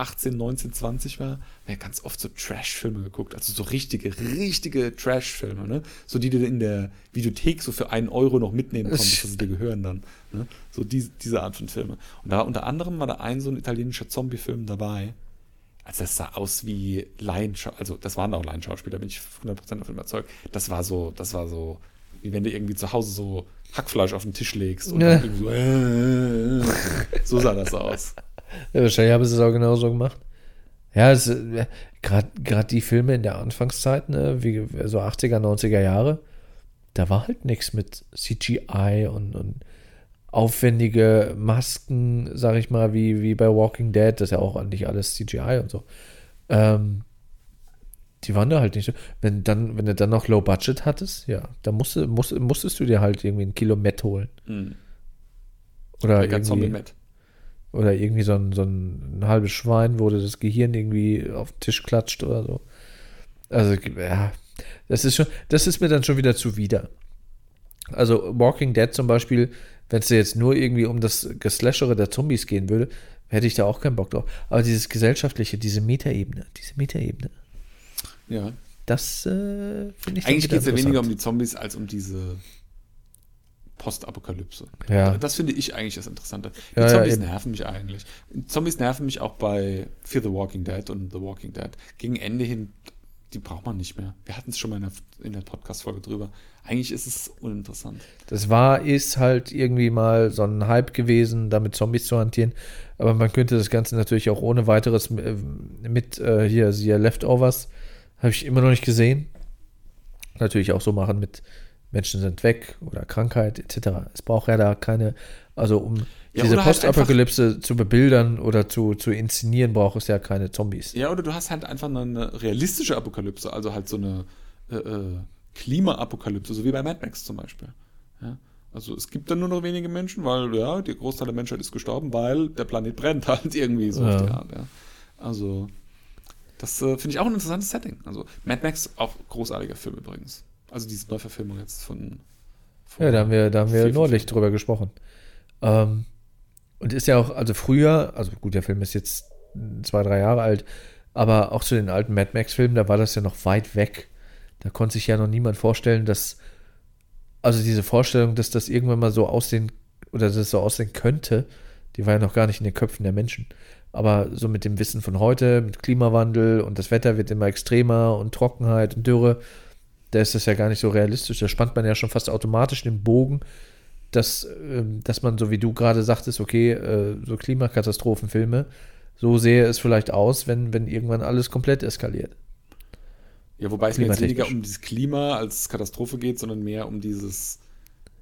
18, 19, 20 war, haben wir ganz oft so Trash-Filme geguckt, also so richtige, richtige Trash-Filme, ne? So die du in der Videothek so für einen Euro noch mitnehmen konntest, dass sie dir gehören dann. Ne? So die, diese Art von Filme. Und da unter anderem war da ein so ein italienischer Zombie-Film dabei. Also das sah aus wie Laienschau, also das waren auch Laienschauspieler, bin ich 100% davon überzeugt. Das war so, das war so, wie wenn du irgendwie zu Hause so Hackfleisch auf den Tisch legst und Ja. dann so, äh, so sah das aus. Ja, wahrscheinlich haben sie es auch genauso gemacht. Ja, äh, gerade die Filme in der Anfangszeit, ne, wie so 80er, 90er Jahre, da war halt nichts mit CGI und, und aufwendige Masken, sag ich mal, wie, wie bei Walking Dead, das ist ja auch eigentlich alles CGI und so. Ähm, die waren da halt nicht so. Wenn, dann, wenn du dann noch Low Budget hattest, ja, dann musste, musst, musstest du dir halt irgendwie ein Kilo Met holen. Mhm. Oder irgendwie, oder irgendwie so ein, so ein, ein halbes Schwein, wo das Gehirn irgendwie auf den Tisch klatscht oder so. Also, ja, das ist schon, das ist mir dann schon wieder zuwider. Also, Walking Dead zum Beispiel, wenn es jetzt nur irgendwie um das Geslashere der Zombies gehen würde, hätte ich da auch keinen Bock drauf. Aber dieses gesellschaftliche, diese Metaebene, diese Metaebene, Ja. Das äh, finde ich Eigentlich geht es ja weniger um die Zombies als um diese Postapokalypse. Ja. Das finde ich eigentlich das Interessante. Die Ja, ja, Zombies eben. nerven mich eigentlich. Zombies nerven mich auch bei Fear the Walking Dead und The Walking Dead. Gegen Ende hin, die braucht man nicht mehr. Wir hatten es schon mal in der, in der Podcast-Folge drüber. Eigentlich ist es uninteressant. Das war, ist halt irgendwie mal so ein Hype gewesen, damit Zombies zu hantieren. Aber man könnte das Ganze natürlich auch ohne weiteres äh, mit äh, hier, siehe Leftovers, habe ich immer noch nicht gesehen. Natürlich auch so machen mit Menschen sind weg oder Krankheit etc. Es braucht ja da keine, also um Ja, diese halt Postapokalypse zu bebildern oder zu, zu inszenieren, braucht es ja keine Zombies. Ja, oder du hast halt einfach eine realistische Apokalypse, also halt so eine äh, äh, Klimaapokalypse, so wie bei Mad Max zum Beispiel. Ja? Also es gibt dann nur noch wenige Menschen, weil ja, der Großteil der Menschheit ist gestorben, weil der Planet brennt halt irgendwie so Ja. auf die Art. Ja. Also das äh, finde ich auch ein interessantes Setting. Also Mad Max, auch großartiger Film übrigens. Also diese Neuverfilmung jetzt von, von Ja, da haben wir, da haben wir neulich drüber gesprochen. Ähm, und ist ja auch, also früher, also gut, der Film ist jetzt zwei, drei Jahre alt, aber auch zu den alten Mad Max-Filmen, da war das ja noch weit weg. Da konnte sich ja noch niemand vorstellen, dass, also diese Vorstellung, dass das irgendwann mal so aussehen, oder dass es so aussehen könnte, die war ja noch gar nicht in den Köpfen der Menschen. Aber so mit dem Wissen von heute, mit Klimawandel und das Wetter wird immer extremer und Trockenheit und Dürre, da ist das ja gar nicht so realistisch. Da spannt man ja schon fast automatisch den Bogen, dass, ähm, dass man, so wie du gerade sagtest, okay, äh, so Klimakatastrophenfilme, so sähe es vielleicht aus, wenn, wenn irgendwann alles komplett eskaliert. Ja, wobei es mir jetzt weniger um dieses Klima als Katastrophe geht, sondern mehr um dieses,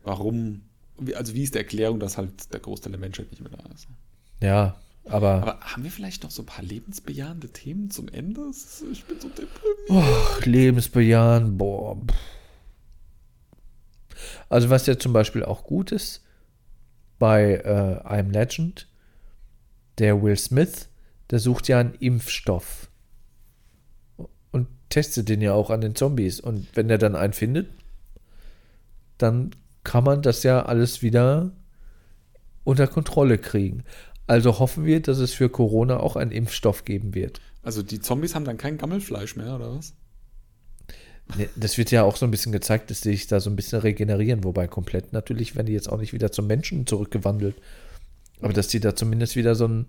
warum, also wie ist die Erklärung, dass halt der Großteil der Menschheit nicht mehr da ist. Ja, aber, Aber haben wir vielleicht noch so ein paar lebensbejahende Themen zum Ende? Ich bin so deprimiert. oh, Lebensbejahen, boah. Also was ja zum Beispiel auch gut ist, bei äh, I'm Legend, der Will Smith, der sucht ja einen Impfstoff und testet den ja auch an den Zombies. Und wenn er dann einen findet, dann kann man das ja alles wieder unter Kontrolle kriegen. Also hoffen wir, dass es für Corona auch einen Impfstoff geben wird. Also die Zombies haben dann kein Gammelfleisch mehr, oder was? Ne, Das wird ja auch so ein bisschen gezeigt, dass die sich da so ein bisschen regenerieren, wobei komplett natürlich werden die jetzt auch nicht wieder zum Menschen zurückgewandelt. Aber dass die da zumindest wieder so ein,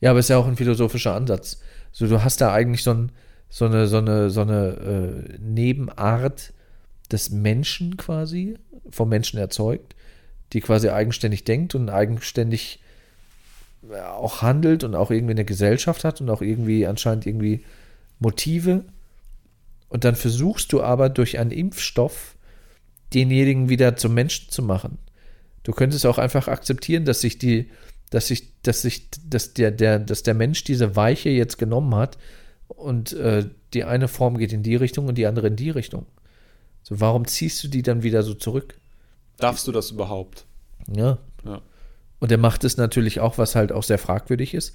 ja, aber ist ja auch ein philosophischer Ansatz. So, du hast da eigentlich so, ein, so eine, so eine, so eine äh, Nebenart des Menschen quasi, vom Menschen erzeugt, die quasi eigenständig denkt und eigenständig auch handelt und auch irgendwie eine Gesellschaft hat und auch irgendwie anscheinend irgendwie Motive. Und dann versuchst du aber durch einen Impfstoff denjenigen wieder zum Menschen zu machen. Du könntest auch einfach akzeptieren, dass sich die, dass sich, dass sich, dass der, der, dass der Mensch diese Weiche jetzt genommen hat und äh, die eine Form geht in die Richtung und die andere in die Richtung. So, warum ziehst du die dann wieder so zurück? Darfst du das überhaupt? Ja. Und er macht es natürlich auch, was halt auch sehr fragwürdig ist,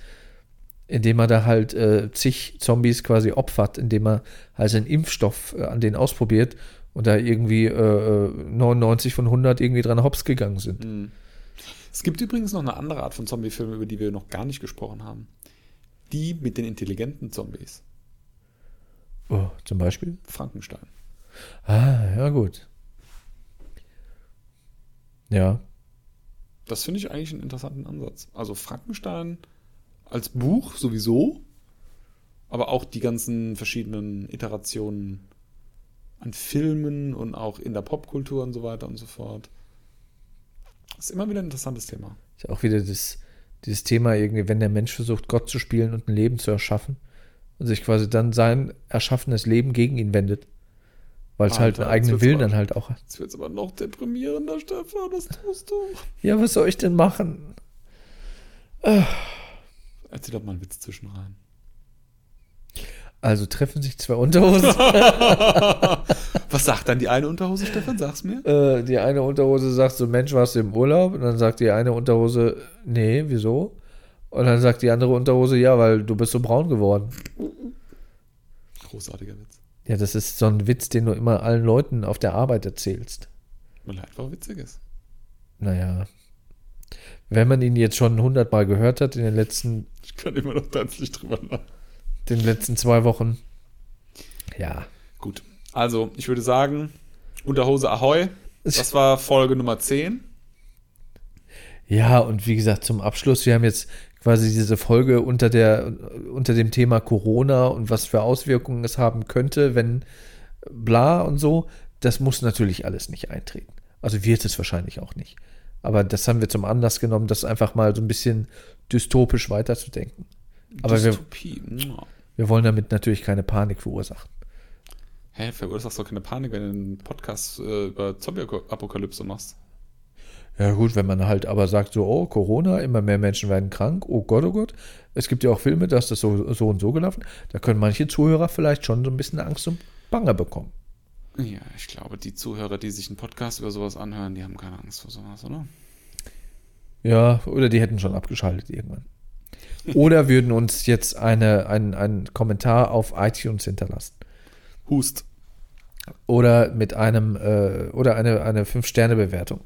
indem er da halt äh, zig Zombies quasi opfert, indem er halt einen Impfstoff äh, an denen ausprobiert und da irgendwie äh, äh, 99 von 100 irgendwie dran hops gegangen sind. Es gibt übrigens noch eine andere Art von Zombie-Filmen, über die wir noch gar nicht gesprochen haben. Die mit den intelligenten Zombies. Oh, zum Beispiel? Frankenstein. Ah, ja, gut. Ja. Das finde ich eigentlich einen interessanten Ansatz. Also Frankenstein als Buch sowieso, aber auch die ganzen verschiedenen Iterationen an Filmen und auch in der Popkultur und so weiter und so fort. Ist immer wieder ein interessantes Thema. Ist auch wieder das, dieses Thema irgendwie, wenn der Mensch versucht, Gott zu spielen und ein Leben zu erschaffen und sich quasi dann sein erschaffenes Leben gegen ihn wendet. Weil es halt einen eigenen Willen dann halt auch hat. Jetzt wird es aber noch deprimierender, Stefan, das tust du. Ja, was soll ich denn machen? Erzähl doch mal einen Witz zwischen rein. Also treffen sich zwei Unterhosen. Was sagt dann die eine Unterhose, Stefan? Sag's mir. äh, die eine Unterhose sagt so, Mensch, warst du im Urlaub? Und dann sagt die eine Unterhose, nee, wieso? Und dann sagt die andere Unterhose, ja, weil du bist so braun geworden. Großartiger Witz. Ja, das ist so ein Witz, den du immer allen Leuten auf der Arbeit erzählst. Weil er einfach witzig ist. Naja. Wenn man ihn jetzt schon hundertmal gehört hat in den letzten, Ich kann immer noch tanzlich drüber nach. den letzten zwei Wochen. Ja. Gut. Also, ich würde sagen, Unterhose Ahoi. Das war Folge Nummer 10. Ja, und wie gesagt, zum Abschluss, wir haben jetzt quasi diese Folge unter der, unter dem Thema Corona und was für Auswirkungen es haben könnte, wenn bla und so. Das muss natürlich alles nicht eintreten. Also wird es wahrscheinlich auch nicht. Aber das haben wir zum Anlass genommen, das einfach mal so ein bisschen dystopisch weiterzudenken. Aber wir, Dystopie. Mua. wir wollen damit natürlich keine Panik verursachen. Hä, verursachst doch keine Panik, wenn du einen Podcast äh, über Zombie-Apokalypse machst. Ja gut, wenn man halt aber sagt so, oh, Corona, immer mehr Menschen werden krank, oh Gott, oh Gott. Es gibt ja auch Filme, da ist das so, so und so gelaufen. Da können manche Zuhörer vielleicht schon so ein bisschen Angst und Bange bekommen. Ja, ich glaube, die Zuhörer, die sich einen Podcast über sowas anhören, die haben keine Angst vor sowas, oder? Ja, oder die hätten schon abgeschaltet irgendwann. Oder würden uns jetzt eine, einen, einen Kommentar auf iTunes hinterlassen. Hust. Oder mit einem, äh, oder eine, eine 5-Sterne-Bewertung.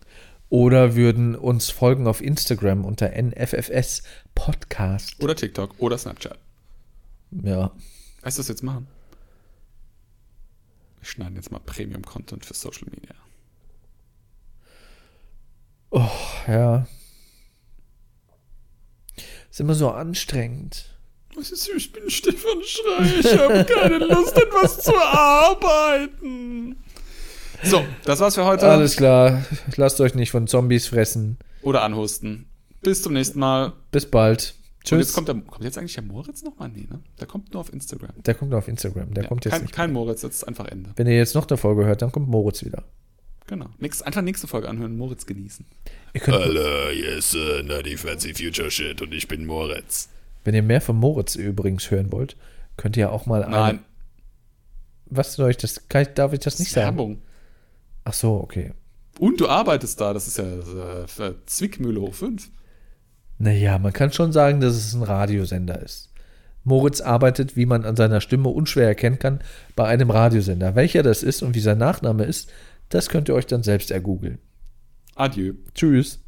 Oder würden uns folgen auf Instagram unter NFFS Podcast. Oder TikTok oder Snapchat. Ja. Weißt du, was wir jetzt machen? Wir schneiden jetzt mal Premium-Content für Social Media. Ja. Ist immer so anstrengend. Was ist, ich bin Stefan Schrei, ich habe keine Lust, etwas zu arbeiten. So, das war's für heute. Alles klar. Lasst euch nicht von Zombies fressen. Oder anhusten. Bis zum nächsten Mal. Bis bald. Und jetzt Tschüss. kommt, der, kommt jetzt eigentlich der Moritz nochmal? Nee, ne? Der kommt nur auf Instagram. Der kommt auf Instagram. Der Ja, kommt jetzt kein, nicht. kein Moritz, jetzt ist einfach Ende. Wenn ihr jetzt noch eine Folge hört, dann kommt Moritz wieder. Genau. Nächst, einfach nächste Folge anhören, Moritz genießen. Hallo, hier ist äh, Nerdy Fancy Future Shit und ich bin Moritz. wenn ihr mehr von Moritz übrigens hören wollt, könnt ihr auch mal eine. Nein, Was soll ich das? Kann ich, darf ich das nicht sagen? Werbung. Ach so, okay. Und du arbeitest da, das ist ja äh, Zwickmühle hoch 5. Naja, man kann schon sagen, dass es ein Radiosender ist. Moritz arbeitet, wie man an seiner Stimme unschwer erkennen kann, bei einem Radiosender. Welcher das ist und wie sein Nachname ist, das könnt ihr euch dann selbst ergoogeln. Adieu. Tschüss.